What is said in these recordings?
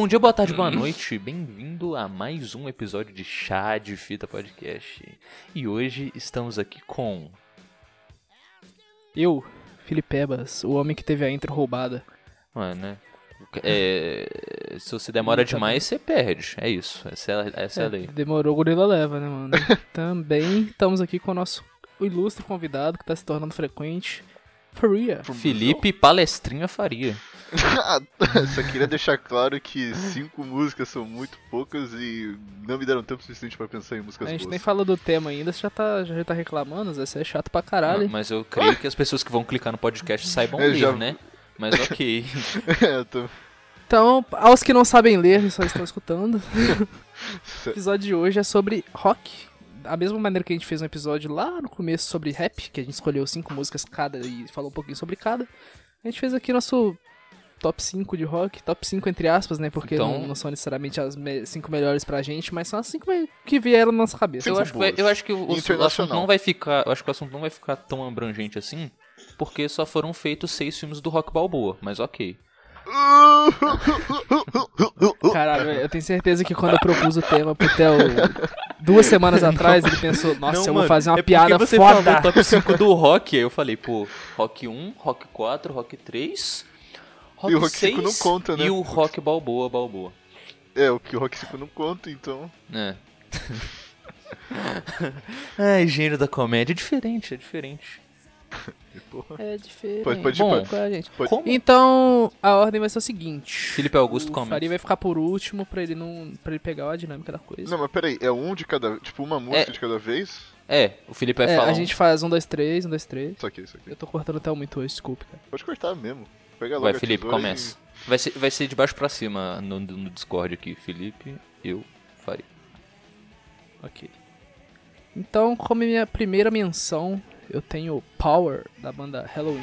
Bom dia, boa tarde, boa noite. Bem-vindo a mais um episódio de Chá de Fita Podcast. E hoje estamos aqui com. Eu, Filipebas, o homem que teve a intro roubada. Mano, né? É, se você demora Tá demais, você perde. É isso. Essa é, essa é a lei. Demorou, o gorila leva, né, mano? Também estamos aqui com o nosso ilustre convidado que tá se tornando frequente. Faria. Felipe Palestrinha Faria. Só queria deixar claro que cinco músicas são muito poucas e não me deram tempo suficiente pra pensar em músicas A gente boas. nem falou do tema ainda, você já tá, já tá reclamando, Zé, você é chato pra caralho. Mas eu creio que as pessoas que vão clicar no podcast saibam Eu ler, já- né? Mas ok. É, tô- Então, aos que não sabem ler, só estão escutando. O episódio de hoje é sobre rock. Da mesma maneira que a gente fez um episódio lá no começo sobre rap, que a gente escolheu cinco músicas cada e falou um pouquinho sobre cada. A gente fez aqui nosso top 5 de rock, top 5 entre aspas, né? Porque Então- não, não são necessariamente as me- cinco melhores pra gente, mas são as cinco me- que vieram na nossa cabeça. Eu acho, que eu acho que o, o assunto não vai ficar. Eu acho que o assunto não vai ficar tão abrangente assim. Porque só foram feitos seis filmes do Rock Balboa, mas ok. Caralho, eu tenho certeza que quando eu propus o tema pro Theo duas semanas atrás, ele pensou, nossa, eu vou fazer uma é piada você foda. falou top 5 do Rock, aí eu falei, pô, Rock 1, Rock 4, Rock 3, Rock E o Rock 6 5 não conta, né? e o Rock Balboa, Balboa. É, o que o Rock 5 não conta, então. É. Ai, gênero da comédia, é diferente, é diferente. Porra. É diferente. Pode, pode, Bom, pode. Com a gente. Pode- Como Então, a ordem vai ser o seguinte. Felipe Augusto o começa. Faria vai ficar por último pra ele não para ele pegar a dinâmica da coisa. Não, mas peraí, é um de cada. Tipo, uma música de cada vez? É, o Felipe vai é, falar. a um- gente faz um, dois, três, um, dois, três. Isso aqui, isso aqui. Eu tô cortando até muito hoje, desculpe, cara. Pode cortar mesmo. Pega logo Vai, a Felipe, começa. Vai ser, vai ser de baixo pra cima no, no Discord aqui. Felipe, eu, Faria. Ok. Então, como minha primeira menção, eu tenho Power, da banda Halloween.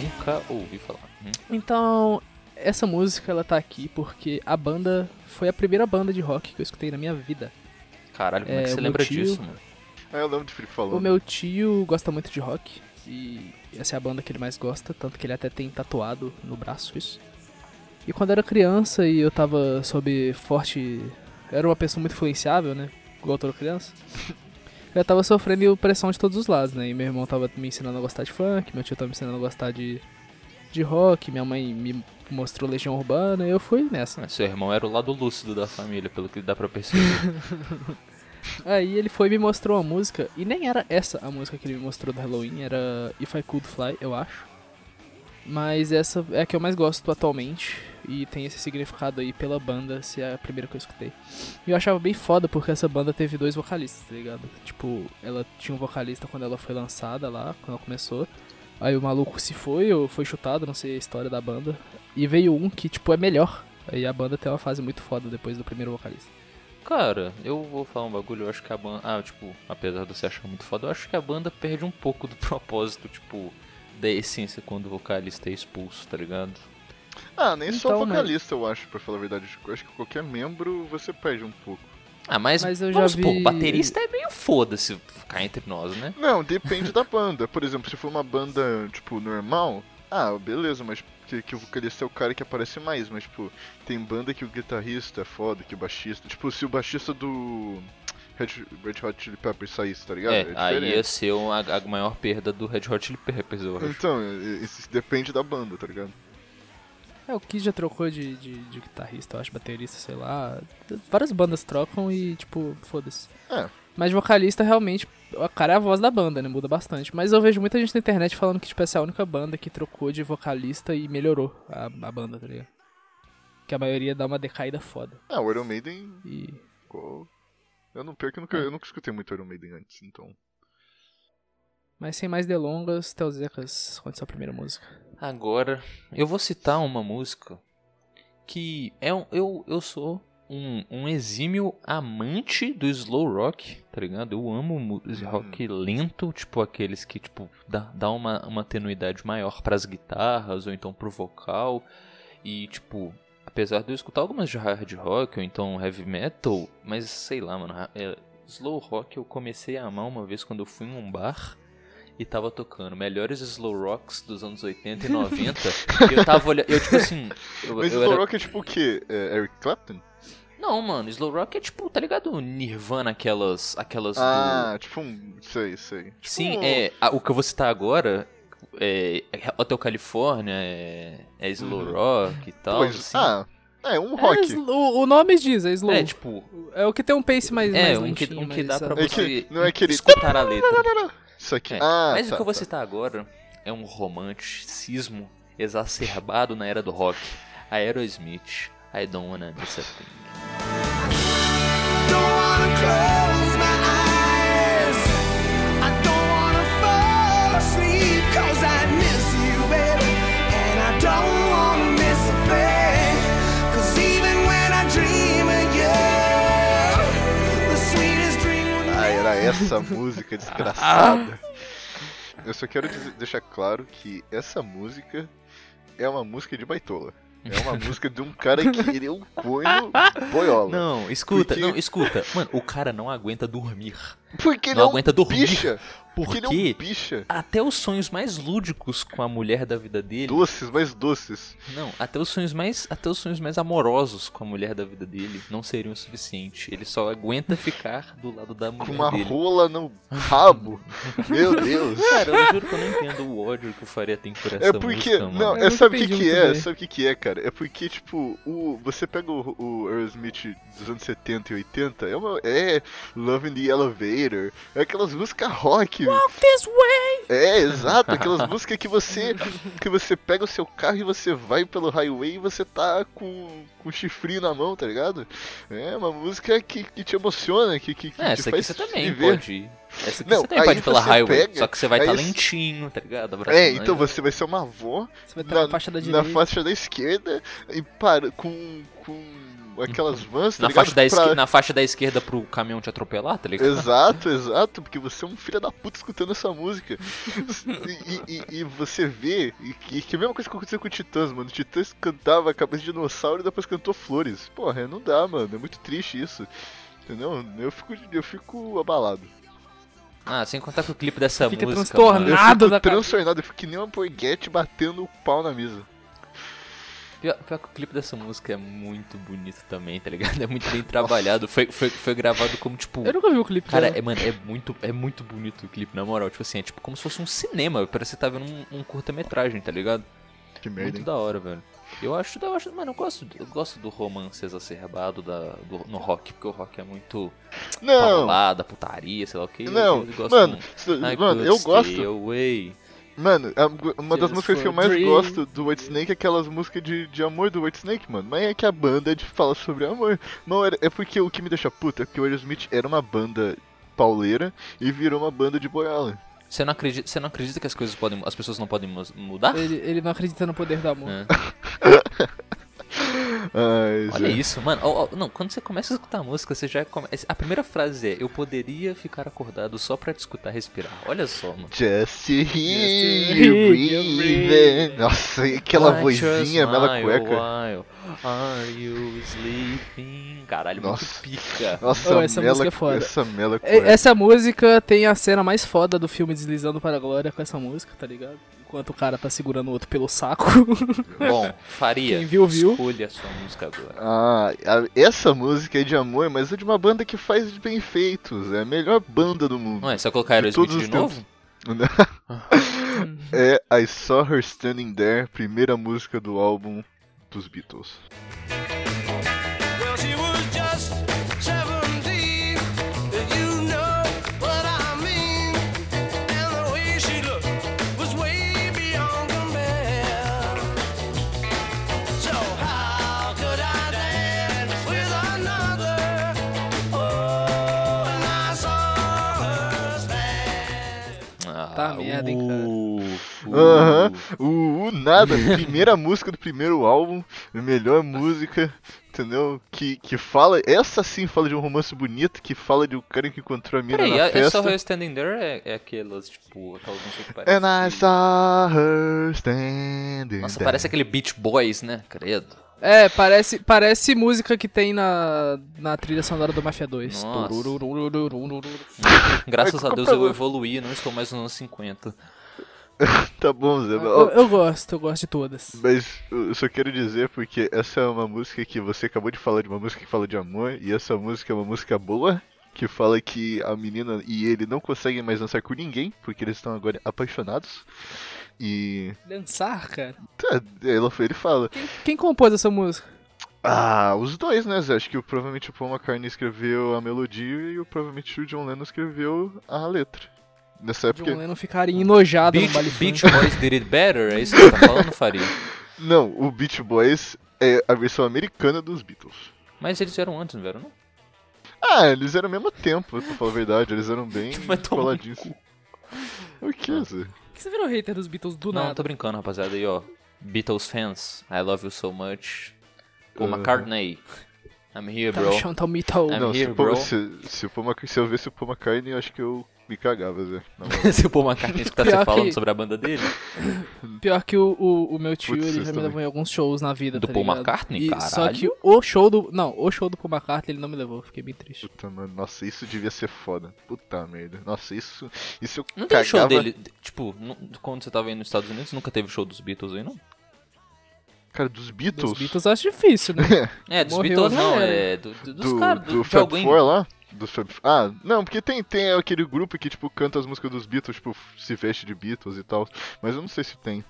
Nunca ouvi falar. Hum. Então, Então, essa música ela tá aqui porque a banda foi a primeira banda de rock que eu escutei na minha vida. Caralho, como é, É, que você lembra tio- disso, mano? Ah, eu lembro do Felipe falando. O meu tio gosta muito de rock e essa é a banda que ele mais gosta, tanto que ele até tem tatuado no braço isso. E quando eu era criança e eu tava sob forte. eu Era uma pessoa muito influenciável, né? Igual toda criança. Eu tava sofrendo pressão de todos os lados, né? E meu irmão tava me ensinando a gostar de funk, meu tio tava me ensinando a gostar de, de rock, minha mãe me mostrou Legião Urbana e eu fui nessa. Ah, Seu irmão era o lado lúcido da família, pelo que dá pra perceber. Aí ele foi e me mostrou a música, e nem era essa a música que ele me mostrou do Halloween, era If I Could Fly, eu acho. Mas essa é a que eu mais gosto atualmente, e tem esse significado aí pela banda, se é a primeira que eu escutei. E eu achava bem foda porque essa banda teve dois vocalistas, tá ligado? Tipo, ela tinha um vocalista quando ela foi lançada lá, quando ela começou. Aí o maluco se foi, ou foi chutado, não sei a história da banda. E veio um que, tipo, é melhor. Aí a banda tem uma fase muito foda depois do primeiro vocalista. Cara, eu vou falar um bagulho, eu acho que a banda. Ah, tipo, apesar de você achar muito foda, eu acho que a banda perde um pouco do propósito, tipo, da essência quando o vocalista é expulso, tá ligado? Ah, nem só Então, o vocalista, eu acho, pra falar a verdade. Eu acho que qualquer membro você perde um pouco. Ah, mas, Mas eu já vamos supor, vi- baterista é meio foda-se ficar entre nós, né? Não, depende da banda. Por exemplo, se for uma banda, tipo, normal, ah, beleza, mas que, que o vocalista é o cara que aparece mais, mas, tipo, tem banda que o guitarrista é foda, que o baixista. Tipo, se o baixista do Red, Red Hot Chili Peppers saísse, tá ligado? É, aí diferente. ia ser uma- a, maior perda do Red Hot Chili Peppers, eu acho. Então, isso depende da banda, tá ligado? É, o Kiss já trocou de, de, de guitarrista, eu acho, baterista, sei lá. Várias bandas trocam e, tipo, foda-se. É. Mas vocalista, realmente, o cara é a voz da banda, né? Muda bastante. Mas eu vejo muita gente na internet falando que, tipo, essa é a única banda que trocou de vocalista e melhorou a, a banda, tá ligado? Que a maioria dá uma decaída foda. Ah, o Iron Maiden E. Eu não perco, eu nunca, eu nunca escutei muito Iron Maiden antes, então... Mas sem mais delongas, Teozecas, conte sua primeira música. Agora, eu vou citar uma música que é um, eu, eu sou um, um exímio amante do slow rock, tá ligado? Eu amo mu- rock lento, tipo aqueles que, tipo, dá, dá uma, uma tenuidade maior pras guitarras ou então pro vocal. E, tipo, apesar de eu escutar algumas de hard rock ou então heavy metal, mas sei lá, mano, é, slow rock eu comecei a amar uma vez quando eu fui em um bar e tava tocando melhores slow rocks dos anos 80 e 90. e eu tava olhando, eu tipo assim, eu, Mas eu o era- Rock é tipo o quê? É Eric Clapton? Não, mano, slow rock é tipo, tá ligado? Nirvana, aquelas aquelas do Ah, tipo um. Sei, sei. Tipo Sim, um- é, a- o que eu vou citar agora é Hotel California, é, é slow rock e tal. Pois, assim. ah, é um É rock. slow- o nome diz, é slow. é, É, tipo, o que tem um pace mais, é, mais um que, um que dá pra? É você que- não é aquele- escutar a letra. Isso aqui. É, Ah, Mas tá, o que eu vou tá. citar agora é um romanticismo exacerbado na era do rock. Aerosmith, I Don't Wanna Miss a Thing. Essa música desgraçada. Eu só quero dizer- deixar claro que essa música é uma música de baitola. É uma música de um cara que ele é um corno boiola. Não, escuta, Porque- não, escuta. Mano, o cara não aguenta dormir. Porque ele não é aguenta dormir. bicha. Porque ele é um bicha. até os sonhos mais lúdicos com a mulher da vida dele. Doces, mais doces. Não, até os sonhos mais, até os sonhos mais amorosos com a mulher da vida dele não seriam o suficiente. Ele só aguenta ficar do lado da mulher Com uma dele. rola no rabo. Meu Deus. Cara, eu juro que eu não entendo o ódio que o Faria tem por essa É porque. música, não, é sabe o que, que é? bem. Sabe o que, que é, cara? É porque, tipo, o, você pega o, o Aerosmith dos anos 70 e 80, é, uma, é Love in the Elevator, é aquelas músicas rock. This way! É, exato, aquelas músicas que você que você pega o seu carro e você vai pelo highway e você tá com, com o chifrinho na mão, tá ligado? É uma música que, que te emociona, que, que, que É, te essa aqui faz você também viver. pode ir. Essa aqui Não, você também aí pode ir pela você highway, pega, só que você vai estar aí- lentinho, tá ligado? É, então você vai ser uma avó Você vai estar na, faixa da direita. na faixa da esquerda e para com, com aquelas vans, tá na, ligado? faixa da Pra- na faixa da esquerda pro caminhão te atropelar, tá ligado? Exato, exato, porque você é um filho da puta escutando essa música. E, e- e você vê e que, é a mesma coisa que aconteceu com o Titãs, mano. O Titãs cantava a cabeça de dinossauro e depois cantou flores. Porra, não dá, mano. É muito triste isso. Entendeu? Eu fico, eu fico abalado. Ah, sem contar que o clipe dessa Fica música. transtornado. mano, Eu fico transtornado, eu fico que nem uma porguete batendo o pau na mesa. Pior, pior que o clipe dessa música é muito bonito também, tá ligado? É muito bem trabalhado. Foi, foi, foi gravado como, tipo. Eu nunca vi o clipe Cara, dela. é, mano, é muito, é muito bonito o clipe, na moral. Tipo assim, é tipo como se fosse um cinema. Parece que você tá vendo um, um curta-metragem, tá ligado? Que merda, Muito hein? da hora, velho. Eu acho, eu acho, mano, eu gosto, eu gosto do romance exacerbado da, do, no rock, porque o rock é muito Não, balada, putaria, sei lá o que. não, eu, eu gosto mano, muito. mano, eu gosto. away. Mano, a- uma das músicas que eu mais dream. gosto do White Snake é aquelas músicas de, de amor do White Snake, mano. Mas é que a banda de fala sobre amor. Não, era- é porque o que me deixa puta é que o Aerosmith era uma banda pauleira e virou uma banda de boiola. Você não acredita, você não acredita que as coisas podem, as pessoas não podem mudar? Ele, ele não acredita no poder do amor. É. Ai, Olha isso, mano. Ó, ó, não, quando você começa a escutar a música, você já começa. A primeira frase é: Eu poderia ficar acordado só pra te escutar respirar. Olha só, mano. Just to hear you breathing. Nossa, e aquela vozinha, mela cueca. while Are you sleeping? Caralho, Nossa. muito pica. Nossa, Oh, essa mela, música é foda. essa mela cueca. Essa música tem a cena mais foda do filme Deslizando para a Glória com essa música, tá ligado? Enquanto o cara tá segurando o outro pelo saco. Bom, Faria. Quem viu, viu. Escolha a sua música agora. Ah, a- essa música é de amor, mas é de uma banda que faz bem feitos. É a melhor banda do mundo. Não é? Só colocar De Aerosmith de os novo? é I Saw Her Standing There, primeira música do álbum dos Beatles. Puta merda, hein, cara. uh, uh. Aham. O, o nada, primeira música do primeiro álbum, melhor música, entendeu? Que, que fala, essa sim fala de um romance bonito, que fala de um cara que encontrou a mina Peraí, na a, festa. essa Her Standing There é, é aquelas, tipo, aquelas músicas que parecem... And I saw her standing Nossa, there. parece aquele Beach Boys, né? Credo. É, parece, parece música que tem na, na trilha sonora do Mafia 2. Graças a Deus eu evoluí, não estou mais nos anos 50. tá bom, Zé. Eu, eu, gosto, eu gosto de todas. Mas eu só quero dizer porque essa é uma música que você acabou de falar de uma música que fala de amor, e essa música é uma música boa, que fala que a menina e ele não conseguem mais dançar com ninguém, porque eles estão agora apaixonados. E. Dançar, cara? Tá, ela, ele fala. Quem compôs essa música? Ah, os dois, né, Zé? Acho que o- provavelmente o Paul McCartney escreveu a melodia e o, provavelmente o John Lennon escreveu a letra. Nessa época. John Lennon ficaria enojado no Beach, baile Beach. Boys Did It Better? É isso que você tá falando, Faria? Não, o Beach Boys é a versão americana dos Beatles. Mas eles vieram antes, não vieram, não? Ah, eles eram ao mesmo tempo, pra falar a verdade. Eles eram bem no coladinhos. O que, Zé? Que você virou hater dos Beatles do Não, nada? tô brincando, rapaziada. Aí, ó. Beatles fans, I love you so much. Paul Aham. McCartney, I'm here, Tá bro. tá o. I'm Não, se, here, o Paul- bro. se, se, o Paul se eu visse o Paul McCartney, eu acho que eu me cagava, Zé. Se o Paul McCartney escutar você falando que- sobre a banda dele. Pior que o, o, o meu tio, Putz, ele já me levou em alguns shows na vida, Do tá Paul ligado? McCartney? E- Caralho. Só que o show do... Não, o show do Paul McCartney ele não me levou, fiquei bem triste. Puta, mano, nossa, isso devia ser foda. Puta merda. Nossa, isso. Isso eu Não tem show cagava- dele. Tipo, nu- quando você tava aí nos Estados Unidos, nunca teve show dos Beatles aí, não? Cara, dos Beatles. Dos Beatles eu acho difícil, né? É, dos Morreu Beatles a não, é do, do- dos do, caras, do do, de Fab alguém. Four lá? Do Fab... Ah, não, porque tem, tem aquele grupo que, tipo, canta as músicas dos Beatles, tipo, se veste de Beatles e tal. Mas eu não sei se tem.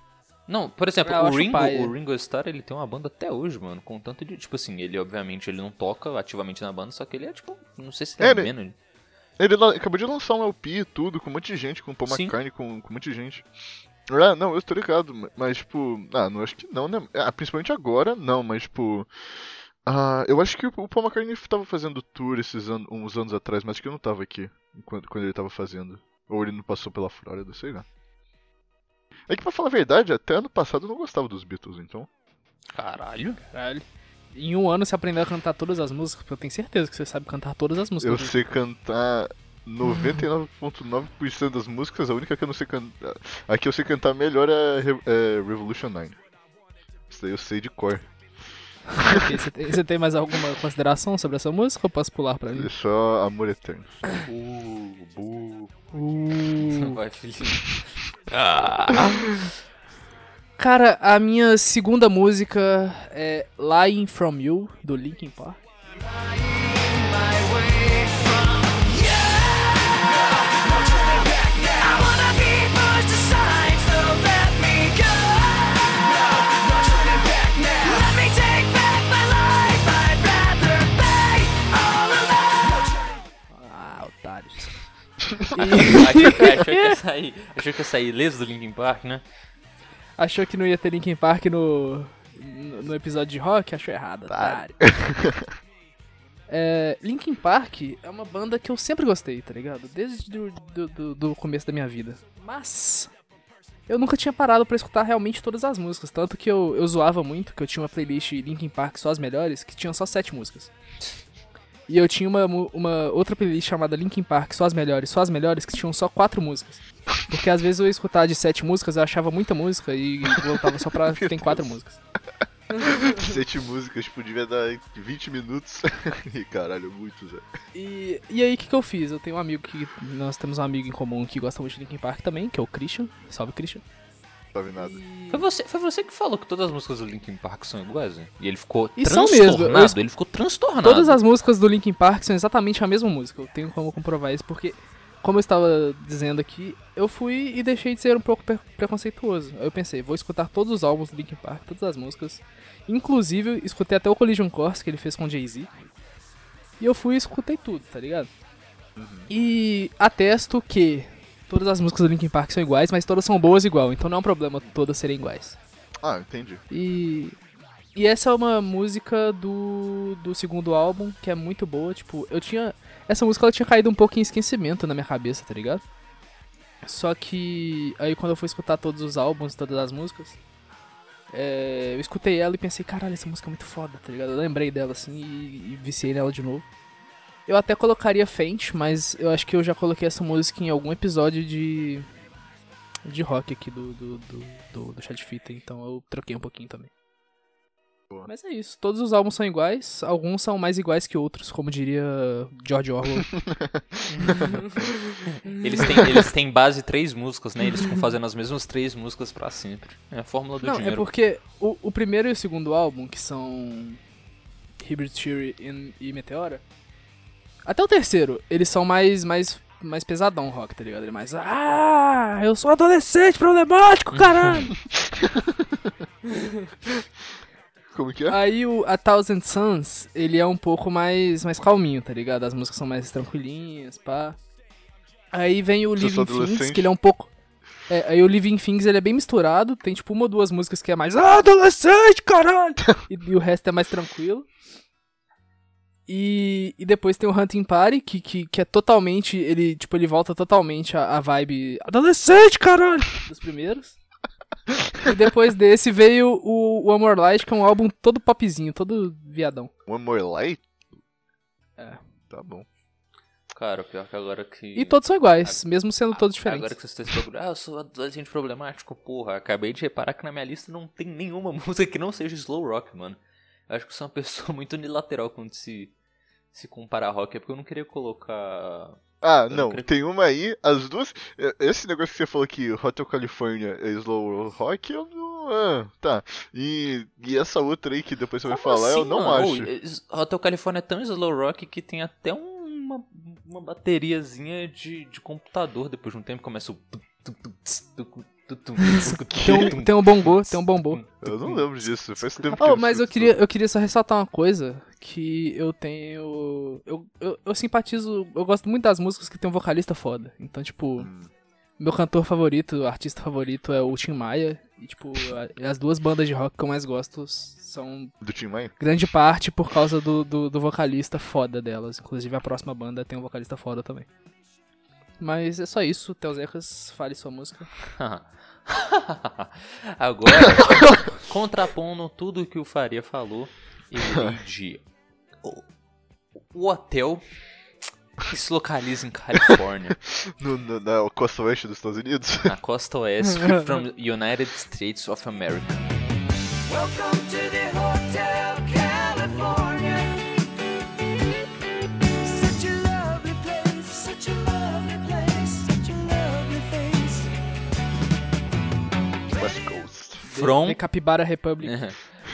Não, por exemplo, eu o Ringo, o Ringo Starr, ele tem uma banda até hoje, mano, com tanto de, tipo assim, ele obviamente ele não toca ativamente na banda, só que ele é tipo, não sei se É, ele é ele- menos. Ele acabou de lançar um LP e tudo, com um monte de gente, com o Paul Sim. McCartney, com, com um monte de gente. Ah, não, eu tô ligado, ma- mas, tipo, ah, não acho que não, né? Ah, principalmente agora, não, mas, tipo. Ah, eu acho que o Paul McCartney tava fazendo tour esses anos, uns anos atrás, mas acho que eu não tava aqui quando, quando ele tava fazendo. Ou ele não passou pela Flórida, sei lá. É que pra falar a verdade, até ano passado eu não gostava dos Beatles, então. Caralho. Caralho. Em um ano você aprendeu a cantar todas as músicas, porque eu tenho certeza que você sabe cantar todas as músicas. Eu sei cantar 99,9% das músicas, a única que eu não sei cantar. A que eu sei cantar melhor é, Re- é Revolution 9. Isso daí eu sei de cor. Ok, você, tem, você tem mais alguma consideração sobre essa música ou posso pular pra mim? É só Amor Eterno. Uh, bu. Uh. Vai, Felipe. Cara, a minha segunda música é Lying From You, do Linkin Park. Achou, que- achou que ia sair, achou que ia sair ileso do Linkin Park, né? Achou que não ia ter Linkin Park no, no no episódio de rock? Achou errado, otário. É, Linkin Park é uma banda que eu sempre gostei, tá ligado? Desde do, do, do- do começo da minha vida. Mas eu nunca tinha parado pra escutar realmente todas as músicas. Tanto que eu, eu zoava muito, que eu tinha uma playlist Linkin Park só as melhores, que tinha só sete músicas. E eu tinha uma, uma outra playlist chamada Linkin Park, só as melhores, só as melhores, que tinham só quatro músicas. Porque às vezes eu ia escutar de sete músicas, eu achava muita música e voltava só pra tem quatro músicas. Sete músicas, tipo, devia dar 20 minutos. e caralho, muito, Zé. E, e aí, o que, que eu fiz? Eu tenho um amigo que. Nós temos um amigo em comum que gosta muito de Linkin Park também, que é o Christian. Salve, Christian. Sabe nada. Foi você, foi você que falou que todas as músicas do Linkin Park são iguais, né? E ele ficou E mesmo, transtornado, es- ele ficou transtornado. Todas as músicas do Linkin Park são exatamente a mesma música. Eu tenho como comprovar isso, porque, como eu estava dizendo aqui, eu fui e deixei de ser um pouco pre- preconceituoso. Aí eu pensei, vou escutar todos os álbuns do Linkin Park, todas as músicas. Inclusive, escutei até o Collision Course que ele fez com o Jay-Z. E eu fui e escutei tudo, tá ligado? E atesto que todas as músicas do Linkin Park são iguais, mas todas são boas igual, então não é um problema todas serem iguais. Ah, entendi. E. E essa é uma música do, do segundo álbum, que é muito boa, tipo, eu tinha. Essa música ela tinha caído um pouco em esquecimento na minha cabeça, tá ligado? Só que aí quando eu fui escutar todos os álbuns, todas as músicas, é, eu escutei ela e pensei, caralho, essa música é muito foda, tá ligado? Eu lembrei dela assim e, e viciei nela de novo. Eu até colocaria Faint, mas eu acho que eu já coloquei essa música em algum episódio de. de rock aqui do, do, do, do, do Chá de Fita, então eu troquei um pouquinho também. Boa. Mas é isso, todos os álbuns são iguais, alguns são mais iguais que outros, como diria George Orwell. Eles têm, eles têm base três músicas, né? Eles ficam fazendo as mesmas três músicas pra sempre. É a fórmula do Não, é dinheiro. porque o, o primeiro e o segundo álbum, que são Hybrid Theory e- e Meteora, até o terceiro, eles são mais, mais, mais pesadão rock, tá ligado? Ele é mais, ah, eu sou adolescente problemático, caralho! Como que é? Aí o A Thousand Suns, ele é um pouco mais, mais calminho, tá ligado? As músicas são mais tranquilinhas, pá. Aí vem o eu Living Things, que ele é um pouco... É, aí o Living Things, ele é bem misturado, tem tipo uma ou duas músicas que é mais ah, adolescente, caralho! e, e o resto é mais tranquilo. E, e depois tem o Hunting Party, que, que, que é totalmente, ele, tipo, ele volta totalmente a, a vibe adolescente, caralho! Dos primeiros. E depois desse veio o, o Amor Light, que é um álbum todo popzinho, todo viadão. One More Light? É. Tá bom. Cara, pior que agora que. E todos são iguais, mesmo sendo todos Agora diferentes. que vocês estão bagulho, ah, eu sou adolescente problemático, porra. Acabei de reparar que na minha lista não tem nenhuma música que não seja slow rock, mano. Eu acho que eu sou uma pessoa muito unilateral quando se, se compara a rock, é porque eu não queria colocar. Ah, não não, tem uma aí, as duas. Esse negócio que você falou que Hotel California é slow rock, eu não. Ah, tá. E, e essa outra aí que depois você vai Como falar, eu assim, não mano? acho. Es- Hotel California é tão slow rock que tem até uma, uma bateriazinha de, de computador. Depois de um tempo começa o. Tem um, tem um bongô, tem um bombô. Eu não lembro disso, faz tempo que Oh, eu mas eu queria, eu queria só ressaltar uma coisa, que eu tenho... Eu, eu, eu simpatizo, eu gosto muito das músicas que tem um vocalista foda. Então, tipo, Hum. meu cantor favorito, artista favorito é o Tim Maia. E, tipo, as duas bandas de rock que eu mais gosto são Do Tim Maia? grande parte por causa do, do, do vocalista foda delas. Inclusive a próxima banda tem um vocalista foda também. Mas é só isso, Teusecas, fale sua música. Agora, contrapondo tudo que o Faria falou, eu irei de. O, o hotel que se localiza em Califórnia, No, no- na costa oeste dos Estados Unidos? na costa oeste, from United States of America. Welcome to the From The Capybara Republic.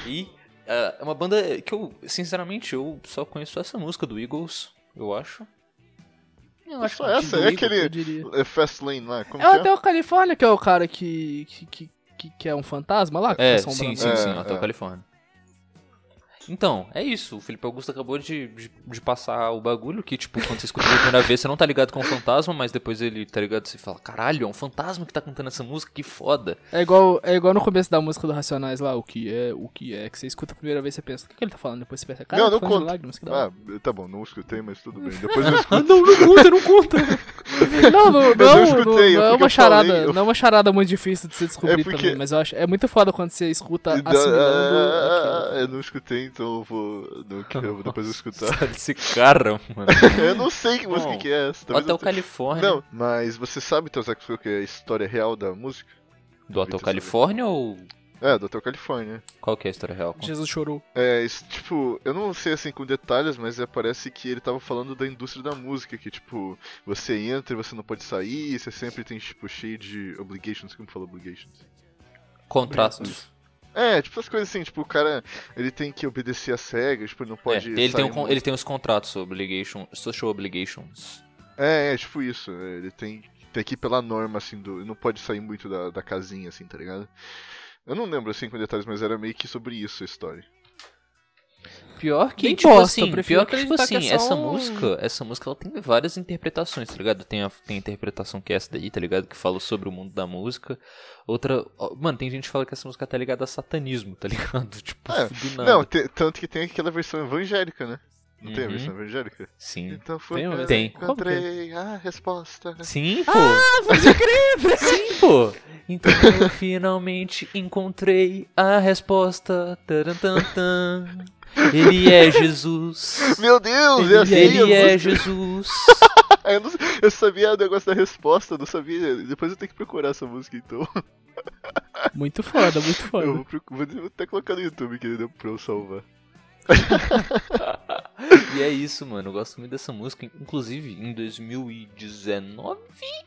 e ah, é uma banda que eu, sinceramente, eu só conheço essa música do Eagles, eu acho. Eu acho Só que essa, é Eagle, eu aquele é Fast Lane lá, como É o que é? Hotel Califórnia, que é o cara que, que, que, que, é um fantasma lá? que É, sim, sim, sim, É, Hotel é. Califórnia. Então, é isso. O Felipe Augusto acabou de, de, de passar o bagulho que, tipo, quando você escuta pela primeira vez, você não tá ligado com o fantasma, mas depois ele, tá ligado? Você fala, caralho, é um fantasma que tá cantando essa música, que foda. É igual, é igual no começo da música do Racionais lá, o que é, o que é, que você escuta a primeira vez você pensa, o que, que ele tá falando? Depois você pensa, cara, Não, não conta. lágrimas. Ah, tá bom, não escutei, mas tudo bem. Depois eu escuto. não, não conta, não conta. não, não, eu não, escutei, não, é não é uma charada, falei, eu- não é uma charada muito difícil de se descobrir É porque- também, mas eu acho, é muito foda quando você escuta E assimilando ah, eu não escutei, então eu vou. Que eu vou depois eu escutar. Esse cara, mano. eu não sei que música Bom, que é essa. talvez Hotel eu tenha- Califórnia. Não, mas você sabe, Teus qual que é a história real da música? Do Hotel Califórnia ou. É, do Hotel Califórnia. Qual que é a história real? Jesus chorou. É, isso, tipo, eu não sei assim com detalhes, mas é, parece que ele tava falando da indústria da música, que tipo, você entra e você não pode sair, você sempre tem, tipo, cheio de obligations, como fala obligations? Contratos. É, tipo essas coisas assim, tipo, o cara, ele tem que obedecer às regras, tipo, ele não É, pode ele, tem um muito. ele tem os contratos, obligation, social obligations. É, é, tipo isso, é, ele tem, tem que ir pela norma, assim, do, não pode sair muito da, da casinha, assim, tá ligado? Eu não lembro, assim, com detalhes, mas era meio que sobre isso a história. Pior que, tipo bosta, assim, pior que, tipo que assim, é essa um- música, essa música ela tem várias interpretações, tá ligado? Tem a, tem a interpretação que é essa daí, tá ligado? Que fala sobre o mundo da música. Outra, mano, tem gente que fala que essa música tá ligada a satanismo, tá ligado? Tipo, É, do nada. Não, te- tanto que tem aquela versão evangélica, né? Não tem a Uhum. versão evangélica? Sim. Então foi Tem eu versão? encontrei a resposta. Sim, pô. Ah, pode crer! Sim, pô. Então eu finalmente encontrei a resposta. Tarantantan. Ele é Jesus. Meu Deus, Ele, é assim a ele é. Jesus. eu, não- eu sabia o negócio da resposta, não sabia. Depois eu tenho que procurar essa música então. Muito foda, muito Eu foda. vou, procu- vou vou até colocar no YouTube que deu pra eu salvar. E é isso, mano. Eu gosto muito dessa música. Inclusive, em 2019.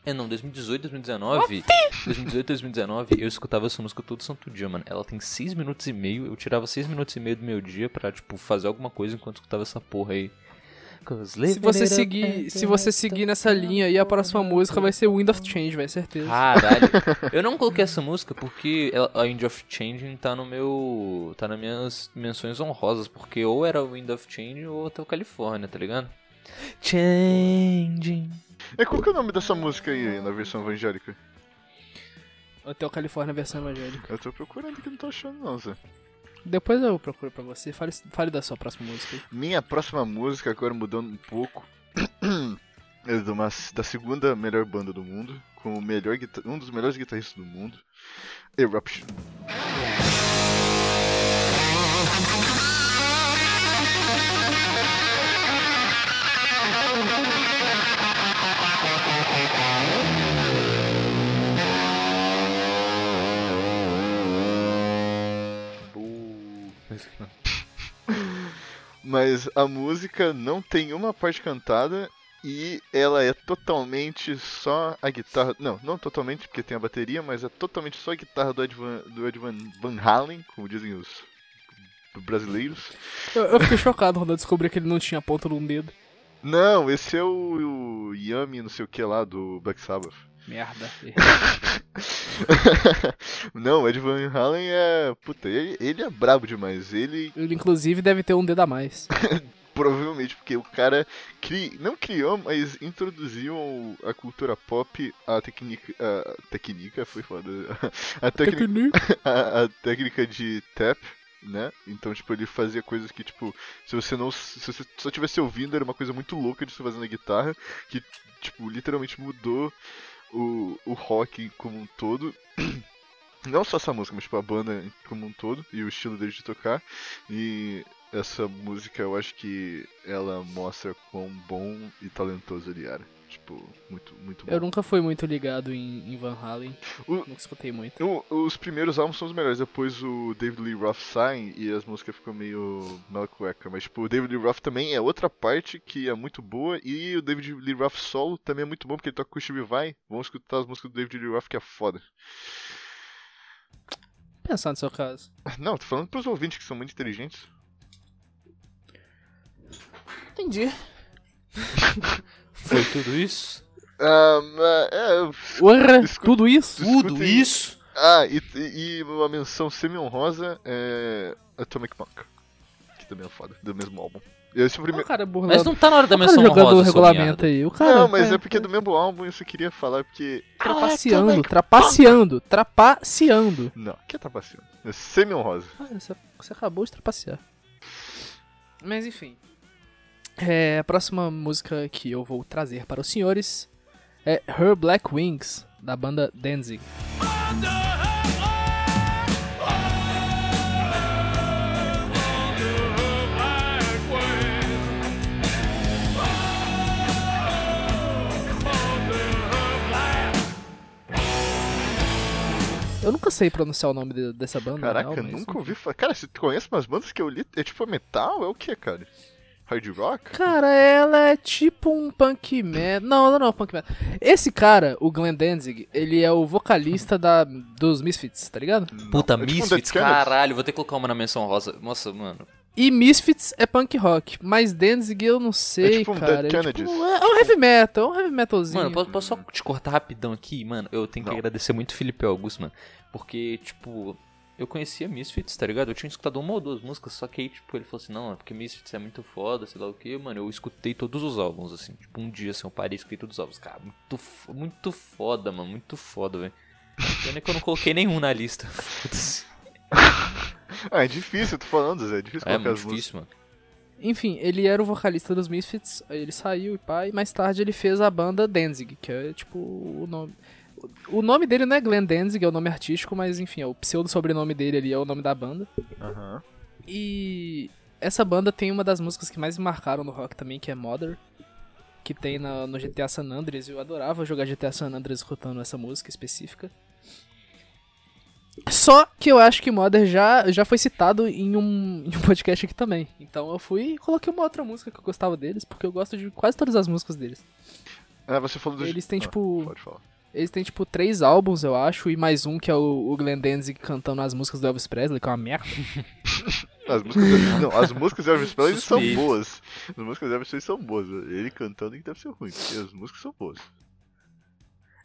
É não, 2018, 2019. 2018, 2019, eu escutava essa música todo santo dia, mano. Ela tem 6 minutos e meio. Eu tirava 6 minutos e meio do meu dia pra, tipo, fazer alguma coisa enquanto escutava essa porra aí. Se você seguir, se você seguir nessa linha aí, a próxima música vai ser Wind of Change, vai certeza. Caralho. Eu não coloquei essa música porque a Wind of Change tá no meu. tá nas minhas menções honrosas, porque ou era Wind of Change ou Hotel California, tá ligado? Changing. É qual que é o nome dessa música aí na versão evangélica? Hotel California versão evangélica. Eu tô procurando aqui, não tô achando não, Zé. Depois eu procuro pra você. Fale, fale da sua próxima música. Minha próxima música, agora mudando um pouco, é de uma, da segunda melhor banda do mundo, com o melhor, um dos melhores guitarristas do mundo, Eruption. Mas a música não tem uma parte cantada e ela é totalmente só a guitarra. Não, não totalmente, porque tem a bateria, mas é totalmente só a guitarra do Ed Van, do Ed Van, Van Halen, como dizem os brasileiros. Eu, eu fiquei chocado quando eu descobri que ele não tinha ponta num dedo. Não, esse é o, o Yami, não sei o que lá, do Black Sabbath. Merda. não, o Ed Van Halen é. Puta, ele, ele é brabo demais. Ele Ele, inclusive, deve ter um dedo a mais. Provavelmente, porque o cara cri... não criou, mas introduziu a cultura pop, a técnica. A técnica foi foda. A técnica, a, a técnica de tap, né? Então, tipo, ele fazia coisas que, tipo, se você não. Se você só tivesse ouvindo, era uma coisa muito louca de se fazer na guitarra, que, tipo, literalmente mudou o, o rock como um todo. Não só essa música, mas tipo, a banda como um todo e o estilo dele de tocar. E essa música eu acho que ela mostra quão bom e talentoso ele era. Tipo, muito, muito bom. Eu nunca fui muito ligado em, em Van Halen. O- Nunca escutei muito. O- os primeiros álbuns são os melhores, depois o David Lee Roth sai e as músicas ficam meio mela cueca. Mas tipo, o David Lee Roth também é outra parte que é muito boa e o David Lee Roth solo também é muito bom porque ele toca com o Steve Vai. Vamos escutar as músicas do David Lee Roth que é foda. Pensar no seu caso. Não, tô falando pros ouvintes que são muito inteligentes. Entendi. Foi tudo isso? Ah, mas, é, Porra, tudo isso? Tudo isso? Ah, e, e uma menção semi-honrosa é Atomic Punk. Que também é foda, do mesmo álbum. Esse é o primeiro... cara burlando. Mas não tá na hora da menção jogando o honrosa, regulamento aí. O cara. Não, mas é porque é do mesmo álbum e eu só queria falar porque... Trapaceando, trapaceando, trapaceando. Não, que é trapaceando? É semi-honrosa. Ah, você, você acabou de trapacear. Mas enfim. É, a próxima música que eu vou trazer para os senhores é Her Black Wings, da banda Danzig. Eu nunca sei pronunciar o nome de- dessa banda. Caraca, real, mas- nunca ouvi falar. Cara, você conhece umas bandas que eu li? É tipo metal? É o que, cara? Hard rock? Cara, ela é tipo um punk metal. Não, não, não, punk metal. Esse cara, o Glenn Danzig, ele é o vocalista da, dos Misfits, tá ligado? Puta, É tipo um Misfits, Dead Kennedys. caralho, vou ter que colocar uma na menção rosa. Nossa, mano. E Misfits é punk rock, mas Danzig eu não sei, tipo um cara. Dead É, Kennedys. tipo, é, é um heavy metal, é um heavy metalzinho. Mano, posso, posso só te cortar rapidão aqui? Mano, eu tenho que Não. agradecer muito o Felipe Augusto, mano. Porque, tipo, eu conhecia Misfits, tá ligado? Eu tinha escutado uma ou duas músicas, só que aí, tipo, ele falou assim, não, é porque Misfits é muito foda, sei lá o que. Mano, eu escutei todos os álbuns, assim. Tipo, um dia, assim, eu parei e escutei todos os álbuns. Cara, muito, muito foda, mano, muito foda, velho. Pena que eu não coloquei nenhum na lista. Foda-se. Ah, é difícil, eu tô falando, Zé. É difícil É colocar muito as músicas. difícil, mano. Enfim, ele era o vocalista dos Misfits, aí ele saiu e pá, e mais tarde ele fez a banda Danzig, que é tipo o nome. O nome dele não é Glenn Danzig, é o nome artístico, mas enfim, é o pseudo sobrenome dele ali é o nome da banda. Aham. E essa banda tem uma das músicas que mais me marcaram no rock também, que é Mother, que tem na- no GTA San Andreas. Eu adorava jogar GTA San Andreas escutando essa música específica. Só que eu acho que Mother já, já foi citado em um, em um podcast aqui também. Então eu fui e coloquei uma outra música que eu gostava deles, porque eu gosto de quase todas as músicas deles. Ah, você falou do. Eles têm, Ah, tipo, Pode falar. Eles têm, tipo, três álbuns, eu acho, e mais um que é o, o Glenn Danzig cantando as músicas do Elvis Presley, que é uma merda. As músicas, não, as músicas de Elvis Presley são boas. As músicas de Elvis Presley são boas. Ele cantando que deve ser ruim, porque as músicas são boas.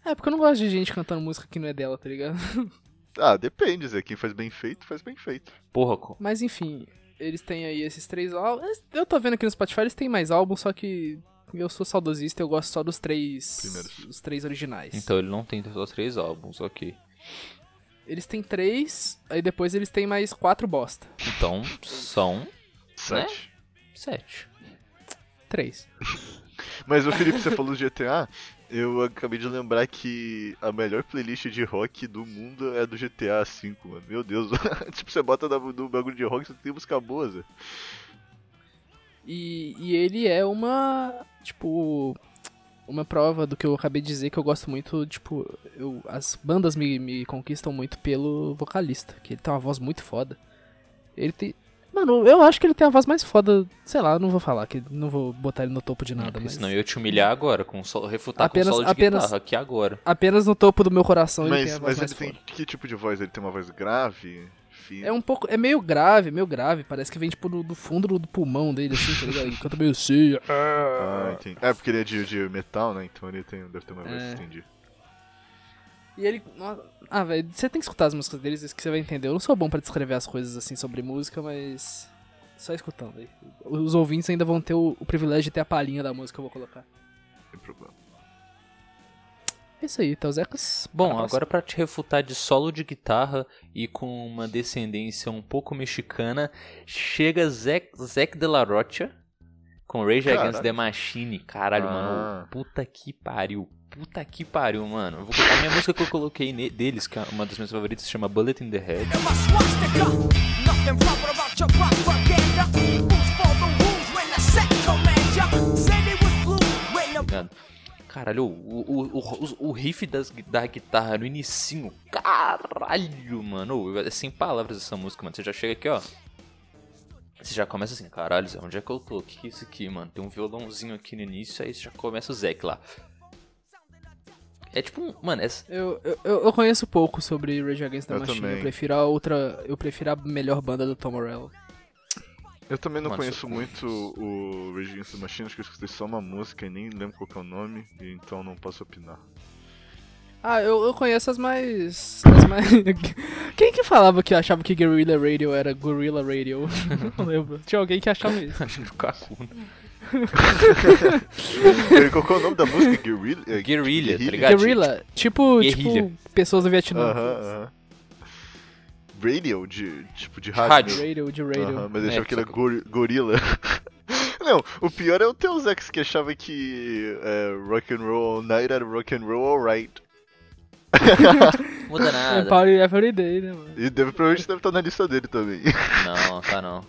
É, porque eu não gosto de gente cantando música que não é dela, tá ligado? Ah, depende, Zé. Quem faz bem feito, faz bem feito. Porra, co- Mas enfim, eles têm aí esses três álbuns. Eu tô vendo aqui no Spotify, eles têm mais álbuns, só que eu sou saudosista, eu gosto só dos três. Primeiros. Os três originais. então ele não tem só três álbuns, ok. Eles têm três, aí depois eles têm mais quatro bosta. Então são Sete. sete. Três. Mas o Felipe, você falou do GTA. Eu acabei de lembrar que a melhor playlist de rock do mundo é do GTA V, mano. Meu Deus. tipo, você bota no, no bagulho de rock, você tem música boa, Zé. E, e ele é uma. Tipo. Uma prova do que eu acabei de dizer que eu gosto muito, tipo, eu, as bandas me, me conquistam muito pelo vocalista, que ele tem uma voz muito foda. Ele tem. Mano, eu acho que ele tem a voz mais foda, sei lá, não vou falar, que não vou botar ele no topo de nada, Porque mas. senão eu ia te humilhar agora, com solo, refutar Apenas- com solo de apenas- guitarra aqui agora. Apenas no topo do meu coração ele tem Mas, a voz mas mais ele tem foda. que tipo de voz? Ele tem uma voz grave? É um pouco. É meio grave, meio grave. Parece que vem, tipo, do, do fundo do, do pulmão dele, assim, tá ligado? Ele canta meio assim. Ah, entendi. É, porque ele é de, de metal, né? Então ele tem, deve ter uma voz, É. entendi. E ele. Ah, velho, você tem que escutar as músicas deles, isso que você vai entender. Eu não sou bom pra descrever as coisas assim sobre música, mas. Só escutando aí. Os ouvintes ainda vão ter o, o privilégio de ter a palhinha da música que eu vou colocar. Sem problema. É isso aí, Teuzecas. Bom, Para agora pra te refutar de solo de guitarra e com uma descendência um pouco mexicana, chega Zac, Zac de la Rocha com Rage Against Caralho. the Machine. Caralho, Ah. mano, puta que pariu. Puta que pariu, mano. Vou colocar a minha música que eu coloquei ne- deles, que é uma das minhas favoritas, se chama Bullet in the Head. And Caralho, o, o, o, o riff das, da guitarra no inicinho, caralho, mano. É sem palavras essa música, mano. Você já chega aqui, ó. Você já começa assim, caralho, Zé, onde é que eu tô? O que, que é isso aqui, mano? Tem um violãozinho aqui no início, aí você já começa o Zack lá. É tipo, um- mano, essa, Eu, eu, eu eu conheço pouco sobre Rage Against the Eu Machine. também. Eu prefiro a outra. Eu prefiro a melhor banda do Tom Morello. Eu também não Mano, conheço muito o Rage Against the Machine, acho que eu escutei só uma música e nem lembro qual que é o nome, então não posso opinar. Ah, eu, eu conheço as mais. As mais... Quem que falava que achava que Guerrilla Radio era Gorilla Radio? Não lembro. Tinha alguém que achava isso. acho que o Kaku, qual que é o nome da música? Guerrilla? É, Guerrilla, tá ligado? Guerrilla, tipo, tipo pessoas do Vietnã. Aham, aham. Radio, de, tipo de rádio. Rádio. Radio, de radio. Aham, mas eu É, achava que era gor gorila. Não, o pior é o teu Zex que achava que é, rock and roll all night era rock and roll alright. Muda É nada. Party Every Day, né, mano? E deve, provavelmente deve estar na lista dele também. Não, tá não.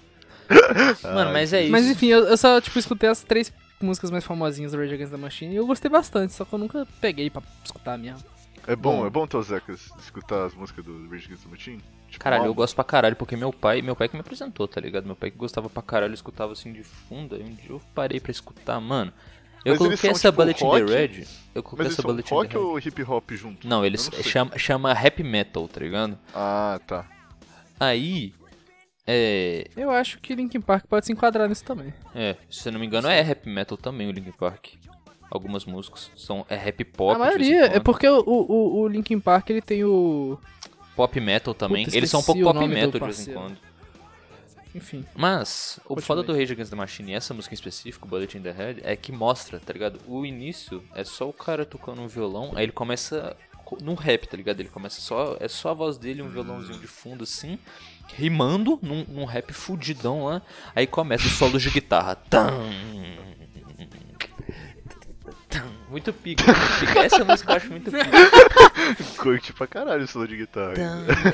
Mano, mas é isso. Mas enfim, eu, eu só, tipo, escutei as três músicas mais famosinhas do Rage Against the Machine e eu gostei bastante, só que eu nunca peguei pra escutar mesmo. É bom, Bom. é bom teu Zex escutar as músicas do Rage Against the Machine? Caralho, eu álbum. gosto pra caralho, porque meu pai, meu pai que me apresentou, tá ligado? Meu pai que gostava pra caralho, escutava assim de fundo, aí um dia eu parei pra escutar, mano. Eu Mas coloquei essa tipo, Bullet in the Red. Eu coloquei Mas eles essa são Bullet in the rock Red. ou hip hop junto? Não, eles Eu não sei. chama, chama rap metal, tá ligado? Ah, tá. Aí, é, Eu acho que Linkin Park pode se enquadrar nisso também. é, se eu não me engano é rap metal também o Linkin Park. Algumas músicas são é rap pop, a maioria, é porque o, o, o Linkin Park ele tem o. pop metal também. Puta, eles são um pouco pop metal de vez em quando. Enfim. Mas, o Continue. foda do Rage Against the Machine e essa música em específico, Bullet in the Head, é que mostra, tá ligado? O início é só o cara tocando um violão, aí ele começa co- no rap, tá ligado? Ele começa só. É só a voz dele, um violãozinho de fundo assim, rimando num, num rap fudidão lá. Aí começa o solo de guitarra. Tam. Muito pica, muito pica. Essa música eu acho muito pica. Curte pra caralho o solo de guitarra.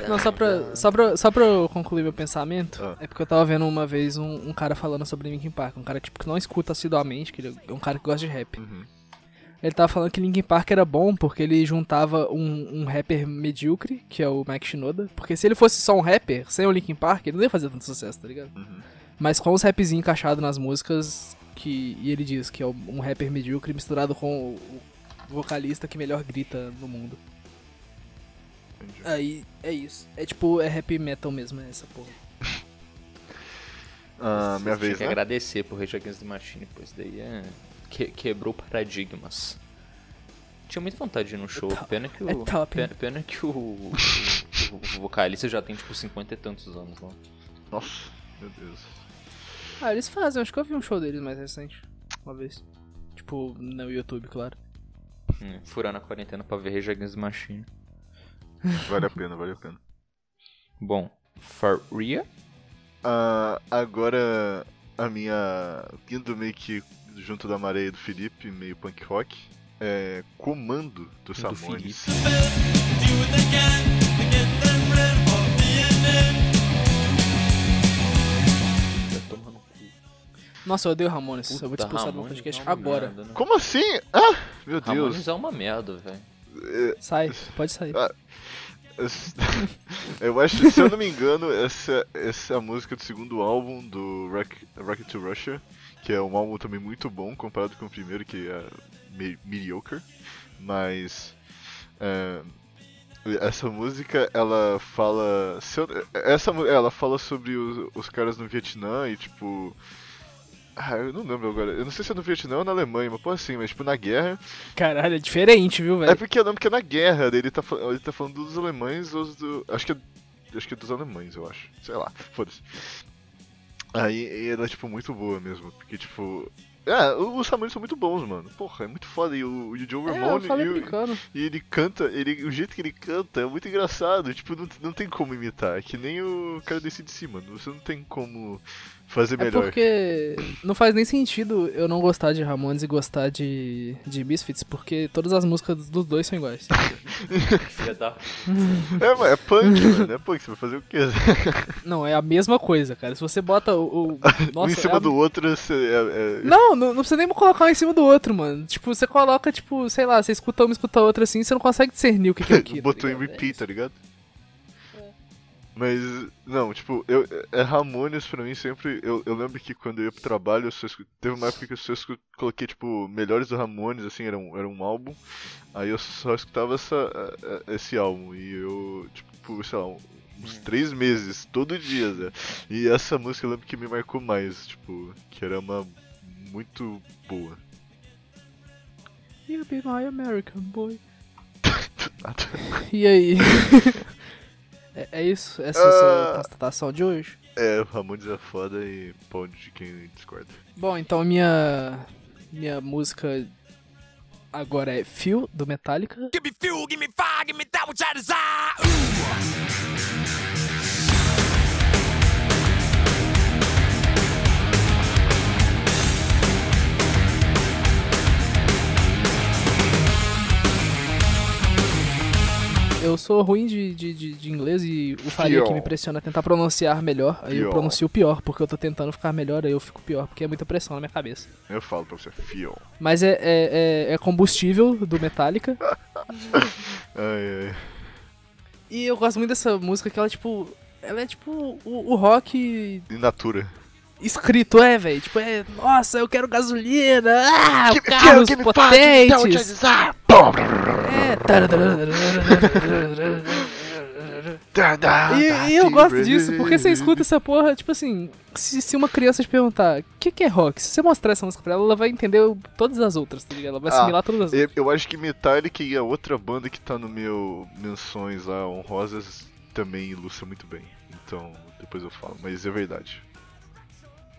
Não, só pra, só, pra, só pra eu concluir meu pensamento, Ah. é porque eu tava vendo uma vez um, um cara falando sobre Linkin Park, um cara tipo, que não escuta assiduamente, que ele é um cara que gosta de rap. Uhum. Ele tava falando que Linkin Park era bom porque ele juntava um, um rapper medíocre, que é o Mike Shinoda, porque se ele fosse só um rapper, sem o Linkin Park, ele não ia fazer tanto sucesso, tá ligado? Uhum. Mas com os rapzinhos encaixados nas músicas, que e ele diz que é um rapper medíocre misturado com o, vocalista que melhor grita no mundo. Entendi. Aí, é isso. É tipo, é rap metal mesmo, é essa porra. Ah, minha vez, que né? agradecer por Rage Against the Machine, pois daí é... que- quebrou paradigmas. Tinha muita vontade de ir no show, top. pena que o. É top, pena, pena que o, o, o vocalista já tem tipo 50 e tantos anos lá. Nossa, meu Deus. Ah, eles fazem, acho que eu vi um show deles mais recente. Uma vez. Tipo, no YouTube, claro. Hum, furando a quarentena pra ver Rage Against Machine. Vale a pena, vale a pena. Bom, Faria? Ah, agora a minha. Indo meio que junto da maré do Felipe, meio punk rock. É. Comando do Do Samones. Nossa, eu odeio Ramones. eu vou te Puta, expulsar do meu Ramones podcast é agora. merda, né? Como assim? Ah! Meu Ramones Deus. é uma merda, velho. Sai, pode sair. Ah. Eu acho que, se eu não me engano, essa, essa é a música do segundo álbum do Rock, Rocket to Russia, que é um álbum também muito bom comparado com o primeiro, que é me- mediocre. Mas é, essa música, ela fala. se eu- essa, ela fala sobre os, os caras no Vietnã e tipo. Ah, eu não lembro agora. Eu não sei se é no Vietnã ou na Alemanha, mas pô assim, mas tipo na guerra. Caralho, é diferente, viu, É velho? porque eu lembro que é na guerra, ele tá, ele tá falando dos alemães ou do. Acho que é. Acho que é dos alemães, eu acho. Sei lá, foda-se. Aí ela é tipo muito boa mesmo, porque tipo. É, os Ramones são muito bons, mano. Porra, é muito foda. E o, o Joe É, Ramone falei e, e ele canta, ele, o jeito que ele canta é muito engraçado. Tipo, não, não tem como imitar. É que nem o cara desse de cima. Você não tem como fazer É melhor. porque não faz nem sentido eu não gostar de Ramones e gostar de, de Misfits, porque todas as músicas dos dois são iguais. É, mas é punk, mano. É punk, você vai fazer o quê? Não, é a mesma coisa, cara. Se você bota o. o- Nossa, um em cima é a- do outro, você, é, é- Não, não, não precisa nem colocar um em cima do outro, mano. Tipo, você coloca, tipo, sei lá, você escuta uma, escuta outra assim, você não consegue discernir o que, que é o que. tá botou em ligado? repeat, tá ligado? Mas, não, tipo, eu, é Ramones pra mim sempre. Eu, eu lembro que quando eu ia pro trabalho, eu só escu- teve uma época que eu só escu- coloquei, tipo, melhores do Ramones, assim, era um, era um álbum. Aí eu só escutava essa, a- a- esse álbum. E eu, tipo, sei lá, uns três meses, todo dia, né? E essa música eu lembro que me marcou mais, tipo, que era uma muito boa. You be my American boy. Nada. E aí? é, é isso? Essa é a sua Ah. constatação de hoje? É, Ramones é foda e pau de quem discorda. Bom, então minha. Minha música agora é Feel, do Metallica. Give me fuel, give me fire, give me that which I desire. Eu sou ruim de, de, de, de inglês e o Faria que me pressiona a tentar pronunciar melhor. Aí eu pronuncio pior, porque eu tô tentando ficar melhor, aí eu fico pior, porque é muita pressão na minha cabeça. Eu falo pra você, feel. Mas é, é, é, é combustível do Metallica. Ai, ai. E eu gosto muito dessa música que ela, tipo. Ela é tipo o, o rock In natura. Escrito, é, velho. Tipo, é. Nossa, eu quero gasolina! Ah, carros potentes! É. E, e eu gosto disso, porque você escuta essa porra, tipo assim, se, se uma criança te perguntar o que, que é rock, se você mostrar essa música pra ela, ela vai entender todas as outras, tá ligado? Ela vai Ah, assimilar todas as Eu, outras. eu acho que Metallica e a outra banda que tá no meu menções lá, honrosas, também ilustra muito bem. Então, depois eu falo, mas é verdade.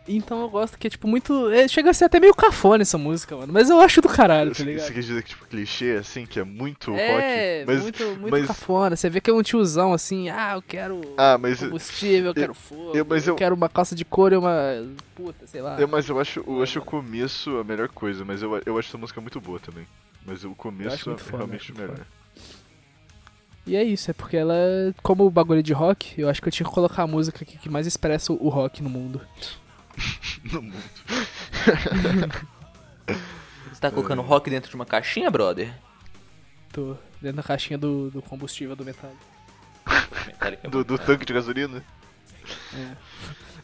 Então eu gosto que é, tipo, muito. é, chega a ser até meio cafona essa música, mano. Mas eu acho do caralho, tá ligado? você quer dizer que, tipo, clichê, assim, que é muito É, rock. Mas, muito, muito mas- cafona. Você vê que é um tiozão assim, ah, eu quero Ah, mas, combustível, eu quero fogo, eu- mas eu, eu- quero uma calça de couro e uma puta, sei lá. eu, mas eu acho, eu acho o começo a melhor coisa, mas eu, eu acho essa música muito boa também. Mas o começo é foda, realmente o melhor. E é isso, é porque ela, como o bagulho de rock, eu acho que eu tinha que colocar a música que mais expressa o rock no mundo. No mundo. Você tá colocando rock dentro de uma caixinha, brother? Tô dentro da caixinha do, do combustível do metal. É Do, do tanque de gasolina?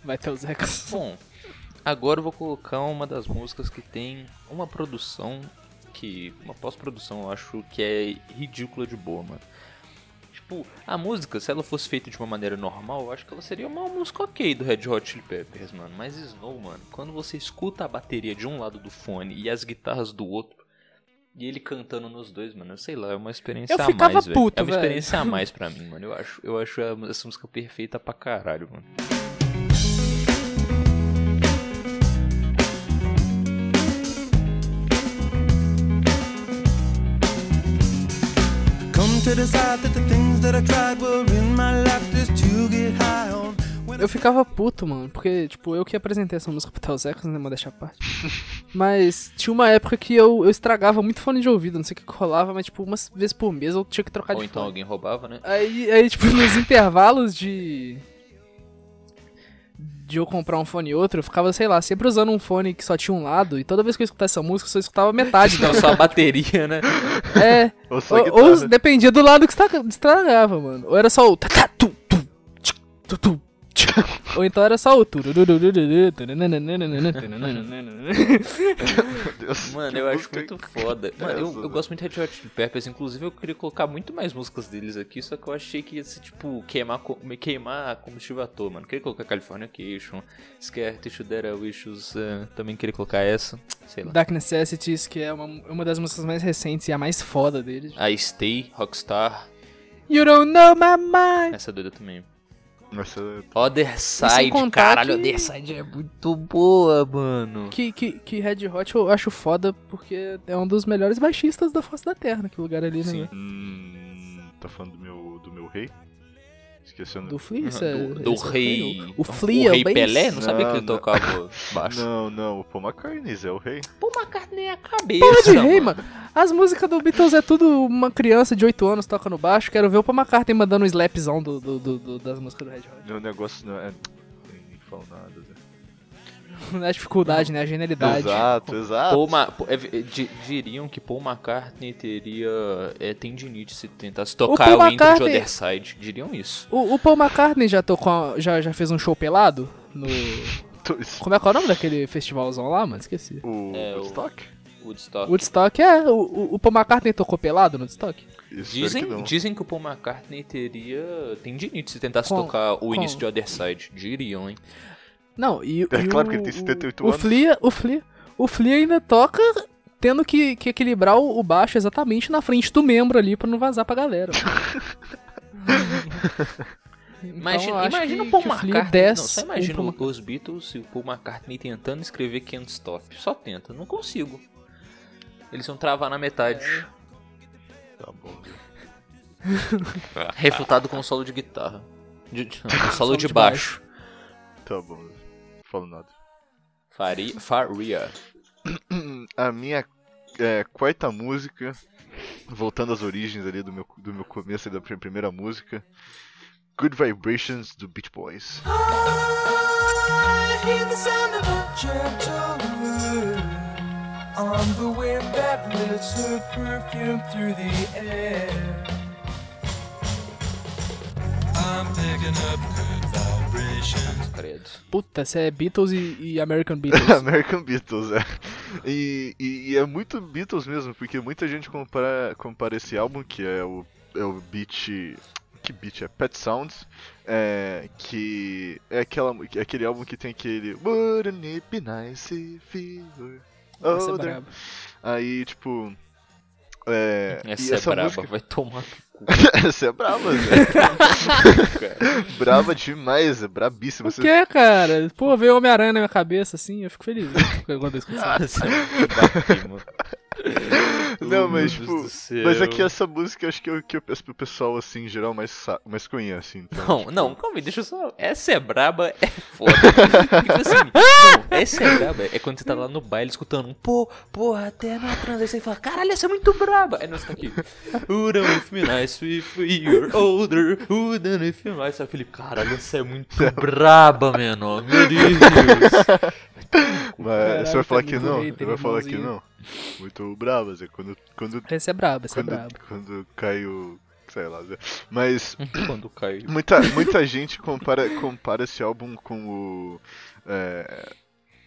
Vai ter os Ecos. Bom, agora eu vou colocar uma das músicas que tem uma produção que. Uma pós-produção, eu acho que é ridícula de boa, mano. Tipo, a música, se ela fosse feita de uma maneira normal, eu acho que ela seria uma música ok do Red Hot Chili Peppers, mano. Mas Snow, mano, quando você escuta a bateria de um lado do fone e as guitarras do outro, e ele cantando nos dois, mano, eu sei lá, é uma experiência Eu a ficava mais, velho. puto, É uma experiência a mais pra mim, mano. Eu acho, eu acho essa música perfeita pra caralho, mano. Eu ficava puto, mano, porque, tipo, eu que apresentei essa música pro Teus Ecos, né, mas deixar a parte. Mas tinha uma época que eu, eu estragava muito fone de ouvido, não sei o que rolava, mas, tipo, umas vezes por mês eu tinha que trocar Ou de então fone. alguém roubava, né? Aí, aí, tipo, nos intervalos de. De eu comprar um fone e outro, eu ficava, sei lá, sempre usando um fone que só tinha um lado, e toda vez que eu escutasse essa música, eu só escutava metade dela. só a bateria, né? É. Ou só Ou, ou dependia do lado que estraga- estragava, mano. Ou era só o. tá, tá. Ou então era só o. Mano, eu acho muito foda. Mano, eu, eu né? gosto muito de Red Hot Chili Peppers. Inclusive, eu queria colocar muito mais músicas deles aqui. Só que eu achei que ia ser, tipo, queimar, me queimar combustível à toa, mano. Queria colocar Californication, Scare Tissue That I Wishes. eh, também queria colocar essa. Sei lá. Dark Necessities, que é uma, uma das músicas mais recentes e a mais foda deles. A Stay, Rockstar. You don't know my mind. Essa é doida também. Nossa, Other Side, caralho. que- Other Side é muito boa, mano. Que, que, que Red Hot eu acho foda porque é um dos melhores baixistas da face da Terra, naquele lugar ali, né? Sim. hum, tá falando do meu, do meu rei? Esquecendo. Do Flea, Uhum, isso é- do, do é o rei. O Flea é o rei o bass? Pelé? Não sabia que ele tocava baixo. Não, não, o Paul McCartney é o rei. Paul McCartney é a cabeça. Porra de rei, mano. As músicas do Beatles é tudo uma criança de 8 anos tocando baixo. Quero ver o Paul McCartney mandando um slapzão do, do, do- do- das músicas do Red Hot. Meu negócio não é. Nem falo nada. Né? Não é a dificuldade, né? A genialidade. Exato, exato. Paul Ma- é, é, di- diriam que Paul McCartney teria é, tendinite se tentasse tocar o, intro de McCartney- Other Side. Diriam isso. O, o Paul McCartney já tocou, já, já fez um show pelado no... Como é que é o nome daquele festivalzão lá, mano? Esqueci. O É, o- Woodstock? Woodstock. Woodstock, é. O, o- o Paul McCartney tocou pelado no Woodstock? Que Dizem, não. dizem que o Paul McCartney teria tendinite se tentasse Com- tocar o com- início de Other Side. Diriam, hein? Não, e, É e claro o, que ele tem 78 o, anos. O Flea, o Flea, o Flea ainda toca tendo que, que equilibrar o, o baixo exatamente na frente do membro ali pra não vazar pra galera. Então, Imagina, imagina que- o Paul McCartney. desce não, só imagina Paul os Beatles e o Paul McCartney tentando escrever Can't Stop. Só tenta, não consigo. Eles vão travar na metade. Tá bom. Refutado com solo de guitarra. De, de- não, solo, Solo de, de baixo. Tá bom. Falo nada. Faria, faria. A minha é, quarta música, voltando às origens ali do meu, do meu começo da prim- primeira música, Good Vibrations do Beach Boys. On the wind that lifts her perfume through the air. Credo. Puta, você é Beatles e, e American Beatles. American Beatles, é. E, e- e é muito Beatles mesmo, porque muita gente compara, compara esse álbum, que é o, é o beat. Que beat é? Pet Sounds. É, que é, aquela, é aquele álbum que tem aquele. Wouldn't it be nice if you were é older?" Aí, tipo. É, e Essa é essa braba, música. vai tomar. essa é braba, velho. cara. braba demais, é brabíssima. O Você- que, cara? Pô, veio Homem-Aranha na minha cabeça, assim, eu fico feliz. Quando eu escuto isso. É mano. Não, Oh, mas tipo. Mas é que essa música acho que é o que o pessoal, assim, em geral, mais, mais conhece. Então, Não, tipo, não, calma aí, deixa eu só. Essa é braba, é foda. tipo assim, não, essa é braba é quando você tá lá no baile escutando um pô, porra, até na transa. Aí você fala, caralho, essa é muito braba. Aí nós tá aqui. Wouldn't if me nice if you're older. Wouldn't if you nice. Aí Felipe, caralho, essa é muito braba, menor. Meu Deus. Mas Caralho, você vai falar tá que muito não? hater, Você vai falar que não? Muito bravas, é quando. Quando. Esse é brabo, esse é Quando, brabo. quando cai o. Sei lá. né? Mas Quando cai. muita, muita gente compara, compara esse álbum com o. É,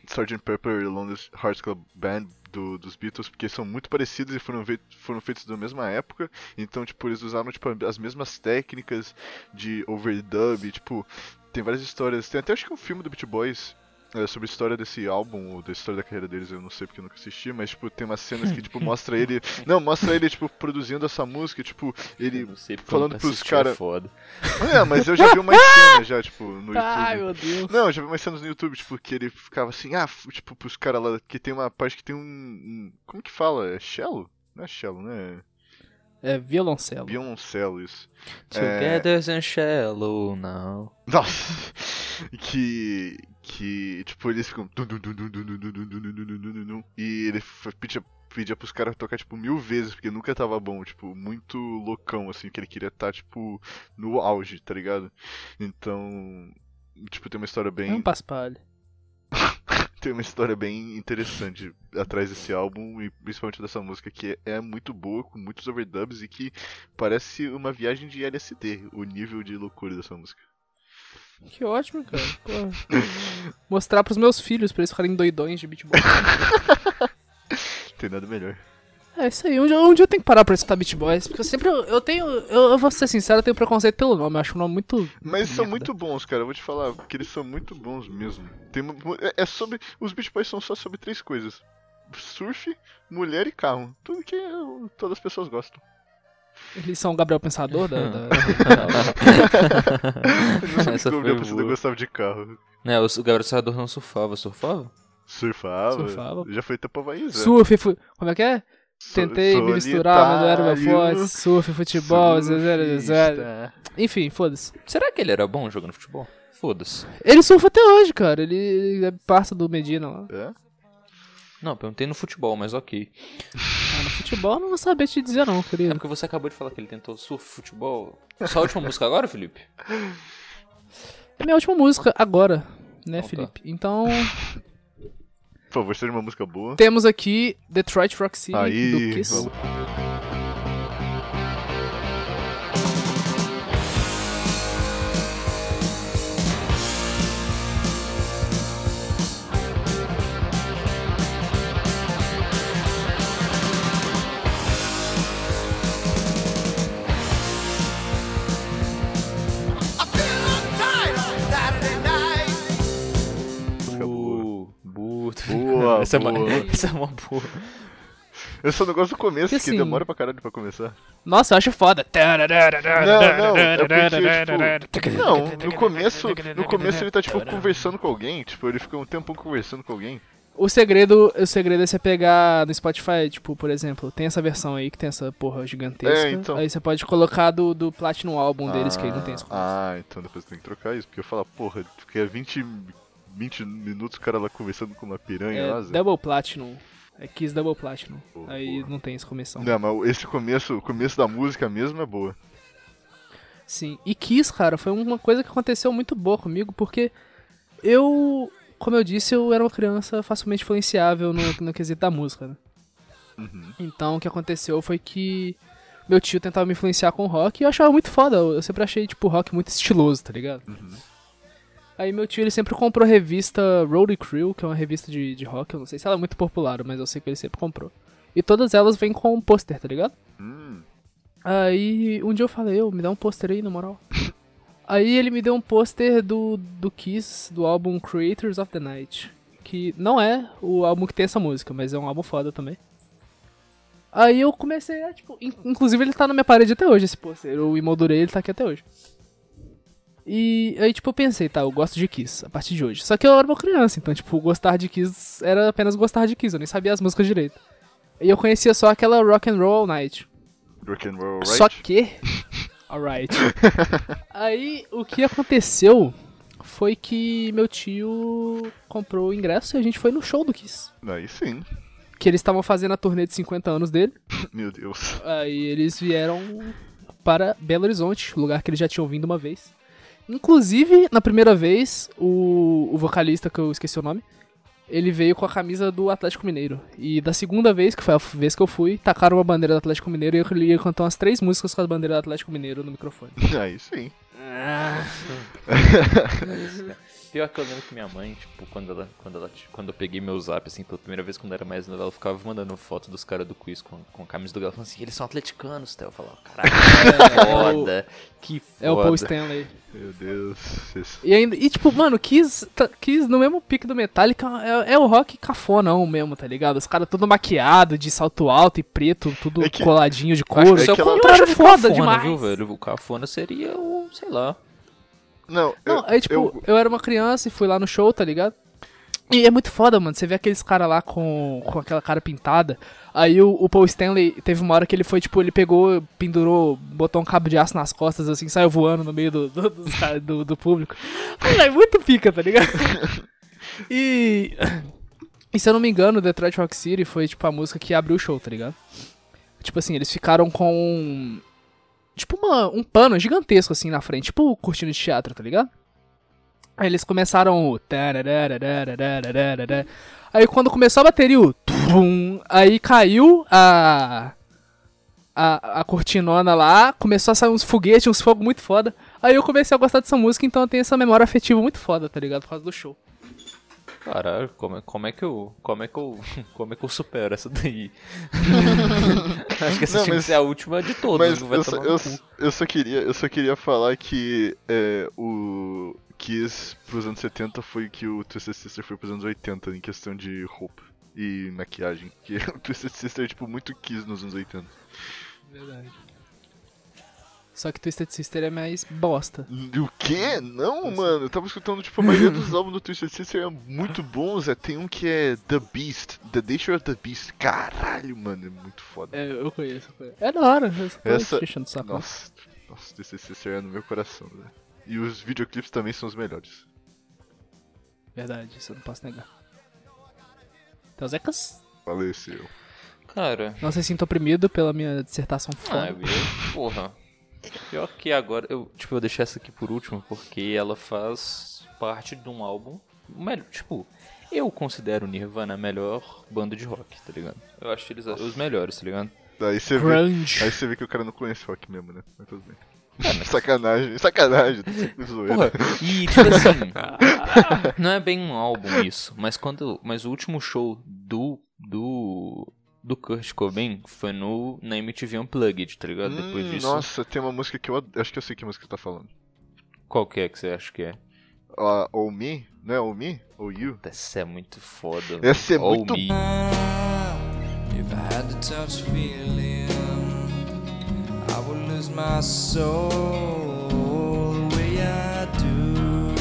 Sgt. Pepper e Lonely Hearts Club Band do- dos Beatles, porque são muito parecidos e foram, foram feitos na mesma época. Então, tipo, eles usaram tipo, as mesmas técnicas de overdub. Tipo, tem várias histórias. Tem até acho que um filme do Beat Boys. É, sobre a história desse álbum, ou da história da carreira deles, eu não sei porque eu nunca assisti, mas tipo, tem umas cenas que tipo, mostra ele. Não, mostra ele, tipo, produzindo essa música, tipo, ele Não falando pros assisti, cara- É foda. é, mas eu já vi umas cenas já, tipo, no YouTube. Ai, meu Deus. Não, eu já vi umas cenas no YouTube, tipo, que ele ficava assim, ah, tipo, pros caras lá, que tem uma parte que tem um, um- Como que fala? É cello? Não é cello, né? É violoncelo. Violoncelo, isso. Together and shallow now. Nossa! Que que, tipo, eles ficam. E ele pedia, pedia pros caras tocar, tipo, mil vezes, porque nunca tava bom, tipo, muito loucão, assim, que ele queria estar, tá, tipo, no auge, tá ligado? Então. Tipo, tem uma história bem. um paspalho. tem uma história bem interessante atrás desse álbum e principalmente dessa música que é muito boa, com muitos overdubs e que parece uma viagem de LSD, o nível de loucura dessa música. Que ótimo, cara. Porra. Mostrar pros meus filhos pra eles ficarem doidões de beatbox. Tem nada melhor. É isso aí. Um dia, um dia eu tenho que parar pra escutar Beat Boys. Porque eu sempre. Eu tenho. Eu, eu vou ser sincero, eu tenho preconceito pelo nome. Eu acho o nome muito. Mas são merda. muito bons, cara, eu vou te falar, porque eles são muito bons mesmo. Tem, é- é sobre. Os Beach Boys são só sobre três coisas: surf, mulher e carro. Tudo que todas as pessoas gostam. Eles são o Gabriel Pensador da. da- Eu não sei Essa a pessoa boa. gostava de carro. Né, o Gabriel Salvador não surfava, surfava? Surfava. Surfava. Já foi até pra Bahia, Surf, fui. Como é que é? Tentei me misturar, mas não era meu solitário, forte. Surf, futebol, zero, zero. Enfim, foda-se. Será que ele era bom jogando futebol? Foda-se. Ele surfa até hoje, cara. Ele é parça do Medina lá. É? Não, perguntei no futebol, mas ok. Ah, no futebol eu não vou saber te dizer, não, É querido. porque você acabou de falar que ele tentou surf, futebol. Só a última música agora, Felipe? É minha última música agora, né, Então tá. Felipe? Então, Por favor, seja uma música boa. temos aqui Detroit Rock City Aí, do Kiss. vamos. Boa, essa, boa. É uma, essa é uma boa. Eu só não gosto do começo, Que porque assim- demora pra caralho pra começar. Nossa, eu acho foda. Não, não, é porque, tipo... Não, no começo, no começo ele tá, tipo, conversando com alguém. Tipo, ele fica um tempão conversando com alguém. O segredo, o segredo é você pegar no Spotify, tipo, por exemplo, tem essa versão aí que tem essa porra gigantesca. É, então. Aí você pode colocar do, do Platinum álbum deles, que aí não tem esse começo. Ah, então depois tem que trocar isso. Porque eu falo, porra, fiquei 20, 20 minutos o cara lá conversando com uma piranha É. Double Platinum. É Kiss Double Platinum. Boa, aí boa. não tem esse começo. Não, mas esse começo, o começo da música mesmo é boa. Sim. E Kiss, cara, foi uma coisa que aconteceu muito boa comigo, porque eu, como eu disse, eu era uma criança facilmente influenciável no, no quesito da música, né? Uhum. Então o que aconteceu foi que meu tio tentava me influenciar com rock e eu achava muito foda. Eu sempre achei, tipo, rock muito estiloso, tá ligado? Uhum. Aí meu tio ele sempre comprou a revista Roadie Crew, que é uma revista de, de rock. Eu não sei se ela é muito popular, mas eu sei que ele sempre comprou. E todas elas vêm com um pôster, tá ligado? Hum, Aí um dia eu falei, eu, me dá um pôster aí, na moral. aí ele me deu um pôster do, do Kiss, do álbum Creators of the Night. Que não é o álbum que tem essa música, mas é um álbum foda também. Aí eu comecei a, tipo, in- inclusive ele tá na minha parede até hoje, esse pôster. Eu emoldurei, ele tá aqui até hoje. E aí, tipo, eu pensei, tá, eu gosto de Kiss a partir de hoje. Só que eu era uma criança, então, tipo, gostar de Kiss era apenas gostar de Kiss, eu nem sabia as músicas direito. E eu conhecia só aquela Rock and Roll All Night. Rock and roll? Só que. Alright. Aí o que aconteceu foi que meu tio comprou o ingresso e a gente foi no show do Kiss. Aí sim. Que eles estavam fazendo a turnê de 50 anos dele. Meu Deus. Aí eles vieram para Belo Horizonte, lugar que eles já tinham vindo uma vez. Inclusive, na primeira vez, o, o vocalista, que eu esqueci o nome, ele veio com a camisa do Atlético Mineiro. E da segunda vez, que foi a vez que eu fui, tacaram uma bandeira do Atlético Mineiro e eu ia cantar umas três músicas com a bandeira do Atlético Mineiro no microfone. Aí sim. Pior que eu lembro que minha mãe, tipo, quando ela, quando ela, quando eu peguei meu zap, assim, pela primeira vez quando eu era mais nova, ela ficava mandando foto dos caras do quiz com, com a camisa do Galo, falando assim, eles são atleticanos, Theo. Eu falava, caralho, que foda, que foda. É o Paul Stanley. Meu Deus. E ainda, e tipo, mano, Kiss, tá- Kiss no mesmo pique do Metallica é, é o rock cafonão mesmo, tá ligado? Os caras tudo maquiado, de salto alto e preto, tudo É que- coladinho de couro. isso é o É que ela- contrário Eu acho de foda cafona, demais. viu, velho? O cafona seria o, sei lá. Não, Não, eu, aí tipo, eu... eu- era uma criança e fui lá no show, tá ligado? E é muito foda, mano. Você vê aqueles caras lá com, com aquela cara pintada. Aí o, o Paul Stanley teve uma hora que ele foi, tipo, ele pegou, pendurou, botou um cabo de aço nas costas, assim, saiu voando no meio do, do, caras- do, do público. Mano, é muito pica, tá ligado? E. E se eu não me engano, Detroit Rock City foi, tipo, a música que abriu o show, tá ligado? Tipo assim, eles ficaram com tipo uma, um pano gigantesco assim na frente, tipo cortina de teatro, tá ligado? Aí eles começaram o. Aí quando começou a bateria, o. Aí caiu a. A, a cortinona lá, começou a sair uns foguetes, uns fogos muito foda. Aí eu comecei a gostar dessa música, então eu tenho essa memória afetiva muito foda, tá ligado? Por causa do show. Caralho, como, é- como é que eu. Como é que eu. Como é que eu supero essa daí? Acho que essa Não, tinha que mas- ser a última de todas. Mas não vai eu só, eu, eu só queria, eu só queria falar que é, o Kiss pros anos 70 foi o que o Twisted Sister foi pros anos 80 em questão de roupa e maquiagem. Que o Twisted Sister é tipo muito Kiss nos anos 80. Verdade. Só que Twisted Sister é mais bosta. O quê? Não, mano, eu tava escutando, tipo, a maioria dos álbuns do Twisted Sister é muito bons, é, tem um que é The Beast, The Nature of the Beast, caralho, mano, é muito foda. É, eu conheço, eu conheço. É da hora, eu Essa- saco. Nossa, nossa, Twisted Sister é no meu coração, né? E os videoclipes também são os melhores. Verdade, isso eu não posso negar. Então, Zecas? Faleceu. Cara, Não se sinta oprimido pela minha dissertação ah, foda. eu ia. Porra. Pior que agora. Eu, tipo, eu deixei essa aqui por último porque ela faz parte de um álbum. Melhor, tipo, eu considero o Nirvana a melhor banda de rock, tá ligado? Eu acho eles os melhores, tá ligado? Daí você vê, Grunge. aí você vê que o cara não conhece rock mesmo, né? Mas tudo bem. É, sacanagem, sacanagem, tô sempre zoeira. Porra, e tipo assim, não é bem um álbum isso, mas quando, mas o último show do do do Kurt Cobain foi no na MTV Unplugged, tá ligado? Depois Hum, disso, Nossa, tem uma música que eu acho que eu sei que música você tá falando. qual que é que você acha que é? Ah, ou Me, não é ou Me? Ou You? Essa é muito foda. Essa é. Oh, muito Me. If I had to touch feeling, I would lose my soul the way I do.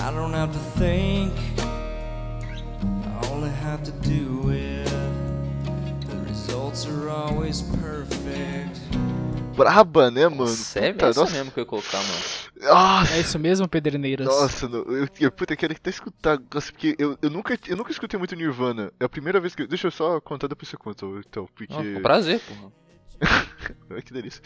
I don't have to think, I only have to do it. Braba, né, mano? Nossa, é Puta, essa nossa, mesmo que eu ia colocar, mano. Nossa, É isso mesmo, Pederneiras? nossa, não, eu, eu, puta, eu quero até escutar, nossa, porque eu, eu, nunca, eu nunca escutei muito Nirvana. É a primeira vez que. Deixa eu só contar, depois você conta, então, porque. Ó, com prazer, porra. Ai, que delícia.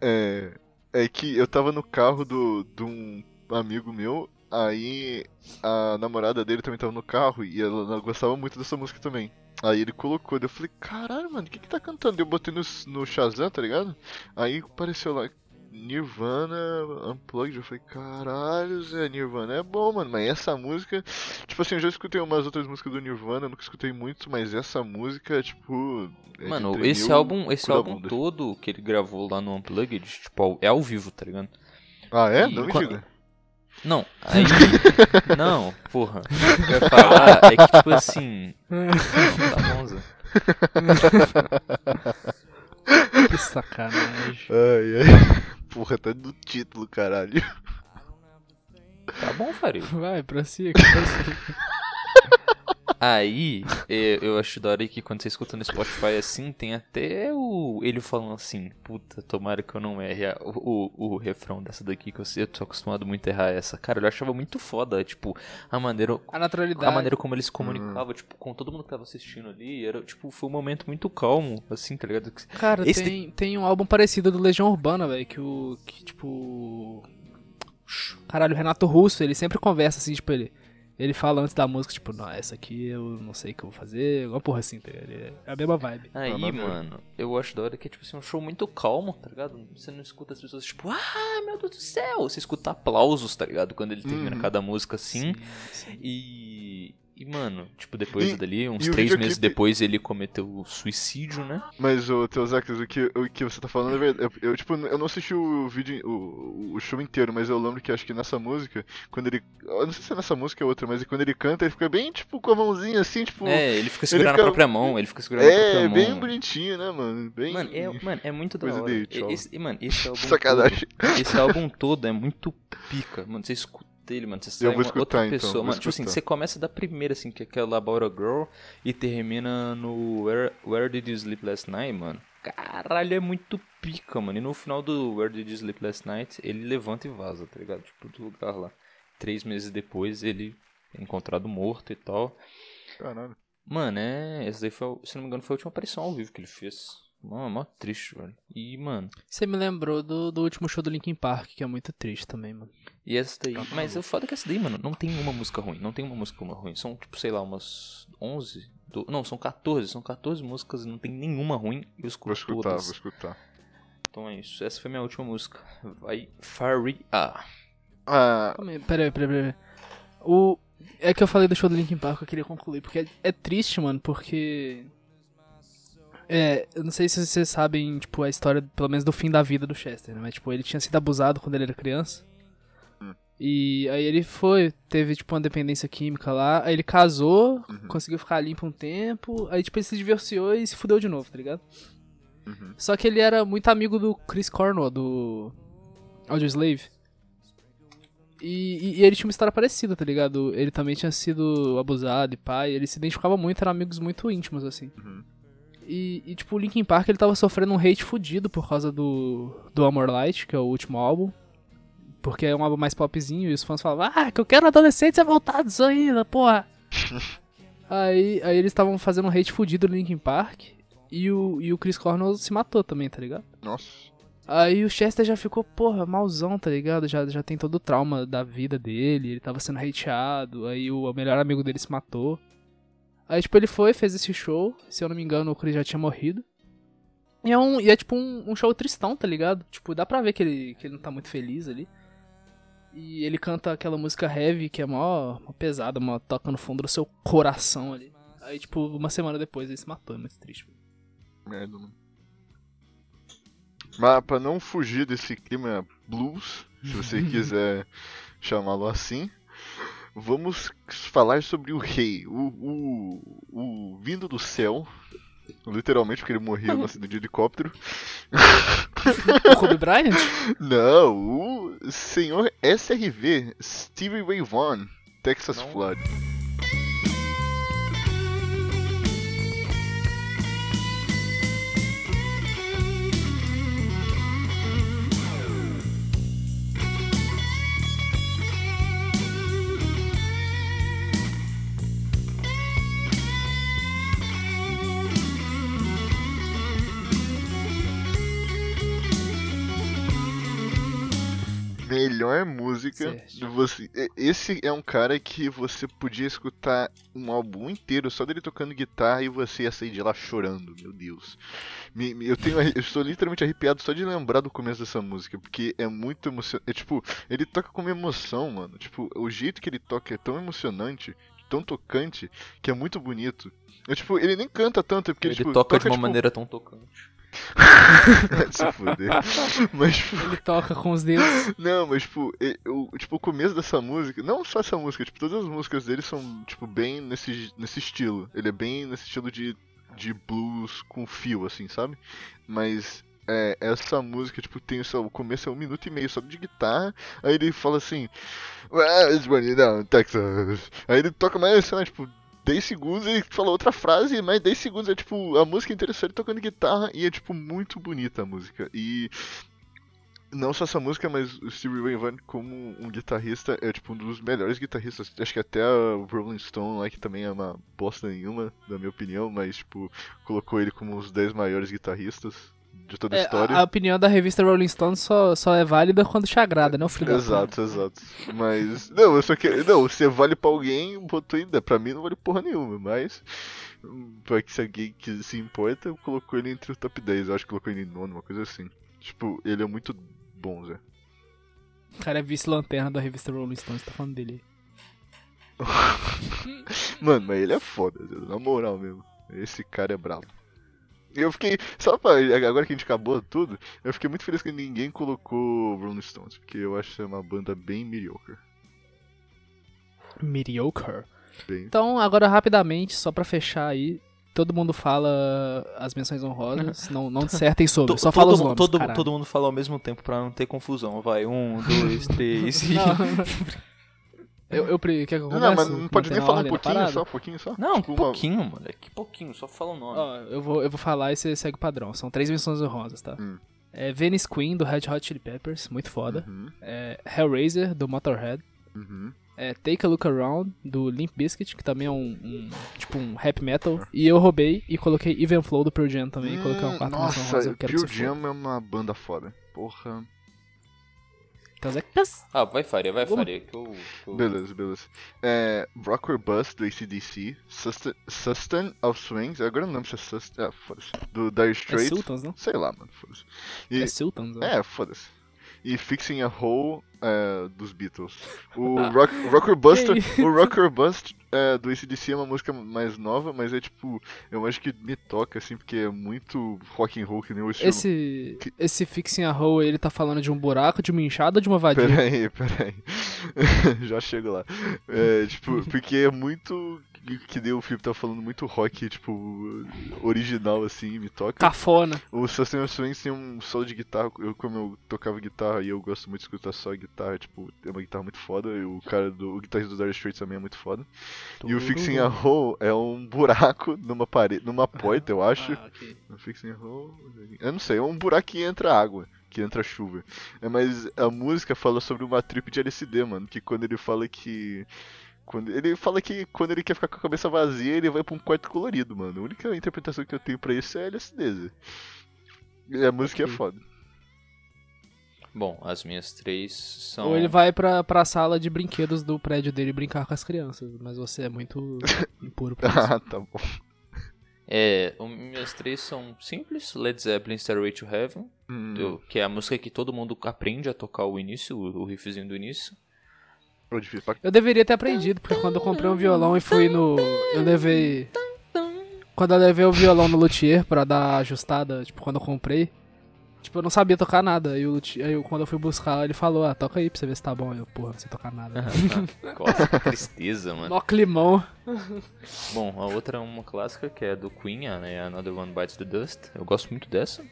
É, é que eu tava no carro do, de um amigo meu, aí a namorada dele também tava no carro e ela, ela gostava muito dessa música também. Aí ele colocou, eu falei, caralho, mano, o que que tá cantando? Eu botei no, no Shazam, tá ligado? Aí apareceu lá, Nirvana Unplugged, eu falei, caralho, Zé, Nirvana é bom, mano, mas essa música, tipo assim, eu já escutei umas outras músicas do Nirvana, eu nunca escutei muito, mas essa música, tipo... é Mano, esse álbum, esse álbum todo que ele gravou lá no Unplugged, tipo, é ao vivo, tá ligado? Ah, é? E Não me quando- diga. Não, aí. não, porra. O que eu ia falar é que, tipo assim. Não, tá bom, Zé. Que sacanagem. Ai, ai. Porra, tá no título, caralho. Tá bom, Faria. Vai, prossiga, prossiga. Aí, eu acho da hora que quando você escuta no Spotify assim, tem até o ele falando assim, puta, tomara que eu não erre a- o, o, o refrão dessa daqui, que eu, sei, eu tô acostumado muito a errar essa. Cara, eu achava muito foda, tipo, a maneira, A naturalidade. a maneira como ele se comunicava, tipo, com todo mundo que tava assistindo ali, era, tipo, foi um momento muito calmo, assim, tá ligado? Cara, Esse tem, tem um álbum parecido do Legião Urbana, velho, que o. Que, tipo. Caralho, o Renato Russo, ele sempre conversa assim, tipo, ele. Ele fala antes da música, tipo, não, essa aqui eu não sei o que eu vou fazer, alguma porra assim, tá ligado? É a mesma vibe. Aí, mano, eu acho da hora que é tipo assim, um show muito calmo, tá ligado? Você não escuta as pessoas tipo, ah, meu Deus do céu! Você escuta aplausos, tá ligado? Quando ele termina Uhum. cada música assim. sim. E. E, mano, tipo, depois E- dali, uns três meses depois, ele cometeu o suicídio, né? Mas, ô, Teozacas, o que, o que você tá falando é verdade. Eu, eu, tipo, eu não assisti o vídeo, o, o show inteiro, mas eu lembro que acho que nessa música, quando ele. Eu não sei se é nessa música ou outra, mas quando ele canta, ele fica bem, tipo, com a mãozinha assim, tipo. É, ele fica segurando fica- a própria mão, ele fica segurando a É, própria bem mão. bonitinho, né, mano? Bem. Mano, é, mano, é muito da hora. tchau. Esse, e, mano, esse álbum Sacanagem. todo, esse álbum todo é muito pica. Mano, você escuta ele, mano, você sai vou uma escutar, outra então, pessoa. vou Mano, tipo assim, você começa da primeira, assim, que é aquela About a Girl, e termina no Where, Where Did You Sleep Last Night, mano. Caralho, é muito pica, mano. E no final do Where Did You Sleep Last Night, ele levanta e vaza, tá ligado? Tipo, do lugar lá. Três meses depois, ele é encontrado morto e tal. Caralho. Mano, é. Essa daí foi, se não me engano, foi a última aparição ao vivo que ele fez. Mano, mó triste, velho. E, mano. Você me lembrou do, do último show do Linkin Park, que é muito triste também, mano. E essa daí. Mas o foda é que essa daí, mano, não tem uma música ruim. Não tem uma música ruim. São, tipo, sei lá, umas 11. do- não, são 14. São 14 músicas e não tem nenhuma ruim. E eu Vou escuto escutar, todas. vou escutar. Então é isso. Essa foi minha última música. Vai. Faria. Ah. Ah, Peraí, peraí, peraí. O. É que eu falei do show do Linkin Park, eu queria concluir, porque é, é triste, mano, porque. É, eu não sei se vocês sabem, tipo, a história, pelo menos do fim da vida do Chester, né? Mas, tipo, ele tinha sido abusado quando ele era criança. Hum. E aí ele foi, teve, tipo, uma dependência química lá, aí ele casou, Uhum. conseguiu ficar limpo um tempo, aí, tipo, ele se divorciou e se fudeu de novo, tá ligado? Uhum. Só que ele era muito amigo do Chris Cornwell, do Audioslave. E, e, e ele tinha uma história parecida, tá ligado? Ele também tinha sido abusado e pai, ele se identificava muito, eram amigos muito íntimos, assim. Uhum. E, e, tipo, o Linkin Park, ele tava sofrendo um hate fudido por causa do, do Amor Light, que é o último álbum. Porque é um álbum mais popzinho e os fãs falavam, ah, que eu quero adolescentes voltados ainda, porra. aí, aí eles estavam fazendo um hate fudido no Linkin Park e o, e o Chris Cornell se matou também, tá ligado? Nossa. Aí o Chester já ficou, porra, malzão, tá ligado? Já, já tem todo o trauma da vida dele, ele tava sendo hateado, aí o melhor amigo dele se matou. Aí, tipo, ele foi, fez esse show, se eu não me engano, o Chris já tinha morrido. E é, um, e é tipo um, um show tristão, tá ligado? Tipo, dá pra ver que ele, que ele não tá muito feliz ali. E ele canta aquela música heavy, que é mó, mó pesada, mó toca no fundo do seu coração ali. Aí, tipo, uma semana depois ele se matou, é muito triste. Merda, mano. Mas pra não fugir desse clima blues, se você quiser chamá-lo assim, vamos falar sobre o rei, o, o, o vindo do céu, literalmente porque ele morreu no acidente de helicóptero. O Kobe Bryant? Não, o senhor SRV, Stevie Ray Vaughan, Texas Não. Flood. Melhor música. Certo. Você, esse é um cara que você podia escutar um álbum inteiro só dele tocando guitarra e você ia sair de lá chorando, meu Deus. Me- me- eu tenho, eu estou literalmente arrepiado só de lembrar do começo dessa música, porque é muito emocionante. É, tipo, ele toca com uma emoção, mano. Tipo, o jeito que ele toca é tão emocionante, tão tocante, que é muito bonito. É, tipo, ele nem canta tanto, é porque Ele, tipo, toca de uma tipo, maneira tão tocante. se fuder. Mas, tipo, Ele toca com os dedos. Não, mas tipo, e- o, tipo, o começo dessa música, não só essa música, tipo, todas as músicas dele são, tipo, bem nesse, nesse estilo. Ele é bem nesse estilo de de blues com fio, assim, sabe? Mas é, essa música, tipo, tem só, o começo é um minuto e meio só de guitarra, aí ele fala assim, it's running down Texas. Aí ele toca mais, sei lá, tipo, 10 segundos e fala outra frase, e mais 10 segundos é tipo, a música ele tocando guitarra e é tipo muito bonita a música. E não só essa música, mas o Stevie Ray Vaughan como um guitarrista é tipo um dos melhores guitarristas. Acho que até a Rolling Stone lá, que também é uma bosta nenhuma, na minha opinião, mas tipo, colocou ele como um dos 10 maiores guitarristas de toda a É, história. a, a opinião da revista Rolling Stone só, só é válida quando te agrada, né, o filho? Exato, exato. Mas, não, eu só que. Não, você vale pra alguém, botou ainda. Pra mim não vale porra nenhuma, mas. Pra que se alguém que se importa, colocou ele entre o top 10. Eu acho que colocou ele em nono, uma coisa assim. Tipo, ele é muito bom, Zé. O cara é vice-lanterna da revista Rolling Stone, você tá falando dele. Mano, mas ele é foda, na moral mesmo. Esse cara é brabo. Eu fiquei. Só pra. Agora que a gente acabou tudo, eu fiquei muito feliz que ninguém colocou Rolling Stones, porque eu acho que é uma banda bem mediocre. Mediocre. Bem. Então, agora rapidamente, só pra fechar aí, todo mundo fala as menções honrosas, não, não dissertem sobre, To- só fala os nomes, todo, caralho. todo mundo fala ao mesmo tempo pra não ter confusão. Vai, um, dois, três e. Eu, eu, quer que eu Não, mas não pode nem falar um pouquinho só, um pouquinho só. Não, Tipo, um uma- pouquinho, moleque. Pouquinho, só fala o nome. Ó, eu vou, eu vou falar e você segue o padrão. São três menções honrosas, tá? Hum. É Venice Queen, do Red Hot Chili Peppers, muito foda. Uhum, É Hellraiser, do Motorhead. uhum. É Take a Look Around, do Limp Bizkit, que também é um, um- tipo um rap metal. E eu roubei e coloquei Even Flow do Pearl Jam também. coloquei uma Hum, quarta menção Nossa, honrosa. eu quero que Pure você for. Jam é uma banda foda. Porra. Então, Zé, Ah, vai Faria, vai Vamos. Faria. Que eu, que eu- Beleza, beleza. É, Rock or Bust do ACDC. Sustain, Sustain of Swings. Agora não lembro se é Sustain. Ah, foda-se. Do Dire É Straits. Sultans, não? Sei lá, mano, foda-se. E- É Sultans, né? É, foda-se. E Fixing a Hole é, dos Beatles. O Rock, Rock or Bust, Que o Rock or Bust é, do ACDC é uma música mais nova, mas é tipo, eu acho que me toca assim, porque é muito rock and roll que nem o estilo. Esse, esse Fixing a Hole, ele tá falando de um buraco, de uma enxada ou de uma vadia? Peraí, peraí. Já chego lá. É, tipo, porque é muito. Que nem o Felipe tá falando, muito rock, tipo, original assim, me toca. Cafona. O Sustain of Swings tem um solo de guitarra, eu como eu tocava guitarra e eu gosto muito de escutar só guitarra, tipo, é uma guitarra muito foda, e o cara do o guitarrista do Dire Straits também é muito foda. E o Fixing a Hole é um buraco numa parede, numa porta, eu acho. Ah, ok. No Fixing a Hole, eu não sei, é um buraco que entra água, que entra chuva. É, mas a música fala sobre uma trip de LSD, mano, que quando ele fala que quando, ele fala que quando ele quer ficar com a cabeça vazia, ele vai pra um quarto colorido, mano. A única interpretação que eu tenho pra isso é LSD. E a música Ok. é foda. Bom, as minhas três são. Ou ele vai pra, pra sala de brinquedos do prédio dele brincar com as crianças, mas você é muito impuro pra isso. ah, tá bom. É, o- minhas três são simples: Led Zeppelin Stairway to Heaven, Hum, do- que é a música que todo mundo aprende a tocar o início, o, o riffzinho do início. Eu deveria ter aprendido, porque quando eu comprei um violão e fui no. Eu levei. Quando eu levei o violão no luthier pra dar a ajustada, tipo, quando eu comprei. Tipo, eu não sabia tocar nada. Aí, o luthier, aí eu- quando eu fui buscar, ele falou: Ah, toca aí pra você ver se tá bom. Eu, porra, não sei tocar nada. Nossa, que tristeza, mano. Mó climão. Bom, a outra é uma clássica que é do Queen, né? Another One Bites the Dust. Eu gosto muito dessa.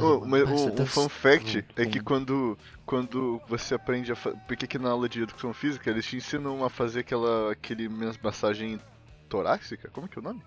Ô, mas fun fact é que Tum. quando, quando você aprende a fazer. Porque aqui na aula de educação física eles te ensinam a fazer aquela aquele massagem torácica. Como é que é o nome?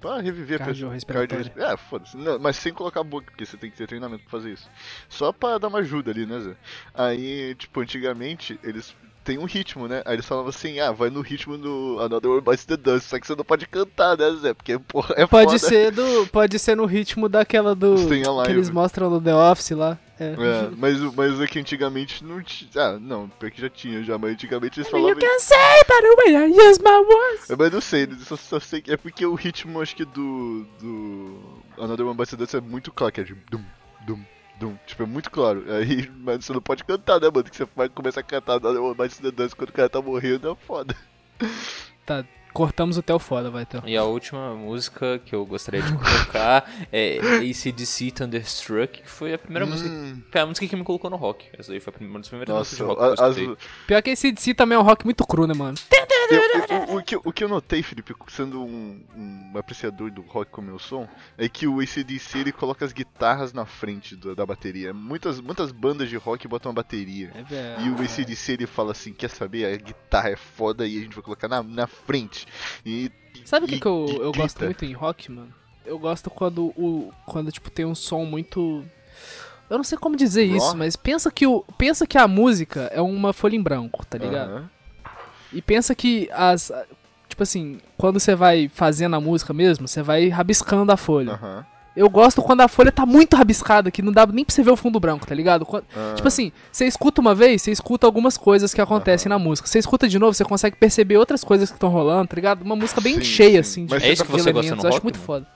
Pra reviver a pessoa. Cardio- É, foda-se. Mas sem colocar a boca, porque você tem que ter treinamento pra fazer isso. Só pra dar uma ajuda ali, né, Zé? Aí, tipo, antigamente eles têm um ritmo, né? Aí eles falavam assim, ah, vai no ritmo do Another One Bites the Dust. Só que você não pode cantar, né, Zé? Porque, porra, é Pode foda. ser do. Pode ser no ritmo daquela do. Stay Alive. Que eles mostram no The Office lá. É. É, mas, mas é que antigamente não tinha. Ah, não, pior que já tinha já, mas antigamente eles You falavam. can say by the way I use my words. É, Mas não sei, só, só sei que é porque o ritmo, acho que do. do. Another One Bites the Dust é muito claro, que é tipo. Dum, dum, dum. Tipo, é muito claro. Aí, mas você não pode cantar, né, mano? Que você vai começar a cantar Bites the Dust quando o cara tá morrendo, é foda. Tá, cortamos o Theo foda, vai, Theo. E a última música que eu gostaria de colocar é ACDC Thunderstruck, que foi a primeira música. Hum, Foi a música que me colocou no rock. Essa aí foi a primeira- uma das primeiras músicas nossa, de rock que eu a- as, escutei. Pior que si também é um rock muito cru, né, mano? Eu- eu- o, o, que, o que eu notei, Felipe, sendo um, um apreciador do rock como eu sou, é que o ACDC ele coloca as guitarras na frente do- da bateria. Muitas, muitas bandas de rock botam a bateria. É. E o ACDC ele fala assim: quer saber? A guitarra é foda e a gente vai colocar na, na frente. E. Sabe o que, que eu, eu gosto muito em rock, mano? Eu gosto quando o. Quando, tipo, tem um som muito. Eu não sei como dizer Raw? isso, mas pensa que o. Pensa que a música é uma folha em branco, tá ligado? Aham. E pensa que as. Tipo assim, quando você vai fazendo a música mesmo, você vai rabiscando a folha. Aham. Eu gosto quando a folha tá muito rabiscada, que não dá nem pra você ver o fundo branco, tá ligado? Quando- Ah. Tipo assim, você escuta uma vez, você escuta algumas coisas que acontecem na música. Você escuta de novo, você consegue perceber outras coisas que estão rolando, tá ligado? Uma música bem Sim, cheia, sim. assim. Mas É isso que você gosta elementos. no Eu acho rock, muito mano? foda.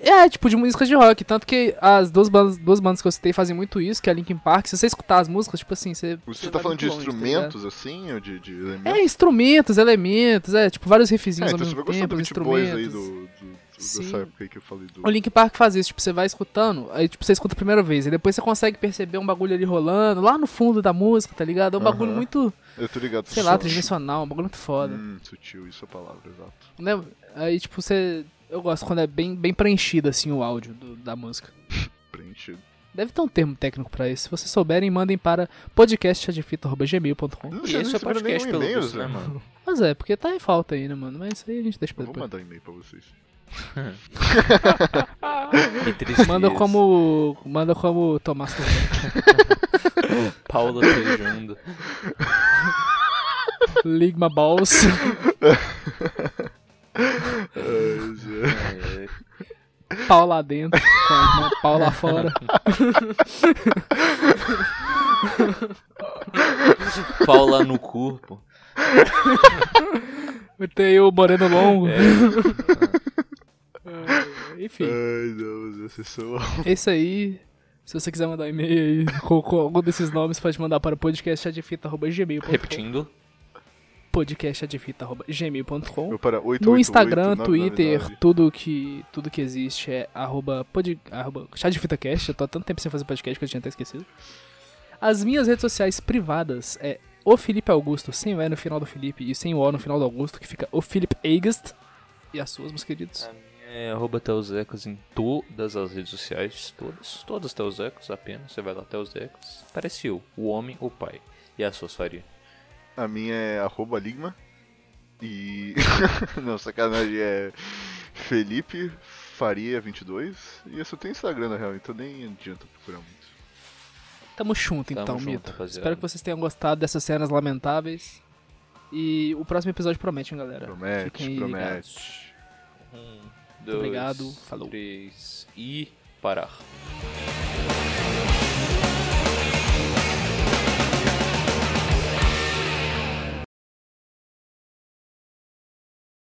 É, tipo, de músicas de rock. Tanto que as duas bandas, duas bandas que eu citei fazem muito isso, que é Linkin Park. Se você escutar as músicas, tipo assim, você. Você vai tá falando de longe, tá instrumentos assim? Ou de, de elementos? é, instrumentos, elementos, é, tipo, vários É, riffzinhos então ao você vai mesmo gostar do tempo, Beat Boys aí instrumentos. do, do- do- Sim. dessa época aí que eu falei do. O Link Park faz isso, tipo, você vai escutando, aí tipo, você escuta a primeira vez, e depois você consegue perceber um bagulho ali rolando, lá no fundo da música, tá ligado? É um bagulho Aham. muito, Eu tô ligado. sei lá, tridimensional, um bagulho muito foda. Hum, sutil, isso é a palavra, exato. Né? Aí, tipo, você. Eu gosto quando é bem, bem preenchido, assim, o áudio do- da música. Preenchido. Deve ter um termo técnico pra isso. Se vocês souberem, mandem para podcastchadefita.gmail.com. Não E esse é podcast pelo e-mail, visto, né, mano? Mas é, porque tá em falta ainda, mano. Mas isso aí a gente deixa pra Eu vou depois. mandar um e-mail pra vocês. Que tristeza. Manda como. Manda como Tomás Turbano. Paula Tejando. Ligma Balls. Ai, pau lá dentro. com a irmã, pau lá fora. Paula no corpo. Tem o Moreno Longo. É. Enfim, Ai, não, são. é isso aí. Se você quiser mandar um e-mail aí com, com algum desses nomes, pode mandar para podcastadefita.gmail.com Repetindo. Para 888 No Instagram, 999. Twitter, tudo que, tudo que existe é arroba, pod, arroba. Eu tô há tanto tempo sem fazer podcast que eu tinha até esquecido. As minhas redes sociais privadas é o Felipe Augusto, sem o E no final do Felipe e sem o O no final do Augusto, que fica o Felipe Eigast. E as suas, meus queridos? É arroba Teusecos em todas as redes sociais. Todas. Todas Teusecos apenas. Você vai lá, Teusecos. Parece eu, o homem ou pai. E a sua faria? A minha é arroba Ligma. E. não, sacanagem é. Felipe Faria 22. E eu só tenho Instagram na real, então nem adianta procurar muito. Tamo junto, Tamo então, junto, Mito. rapaziada. Espero que vocês tenham gostado dessas cenas lamentáveis. E o próximo episódio promete, hein, galera? Promete, Fiquem ligados. promete. Um, obrigado, falou. Três e parar.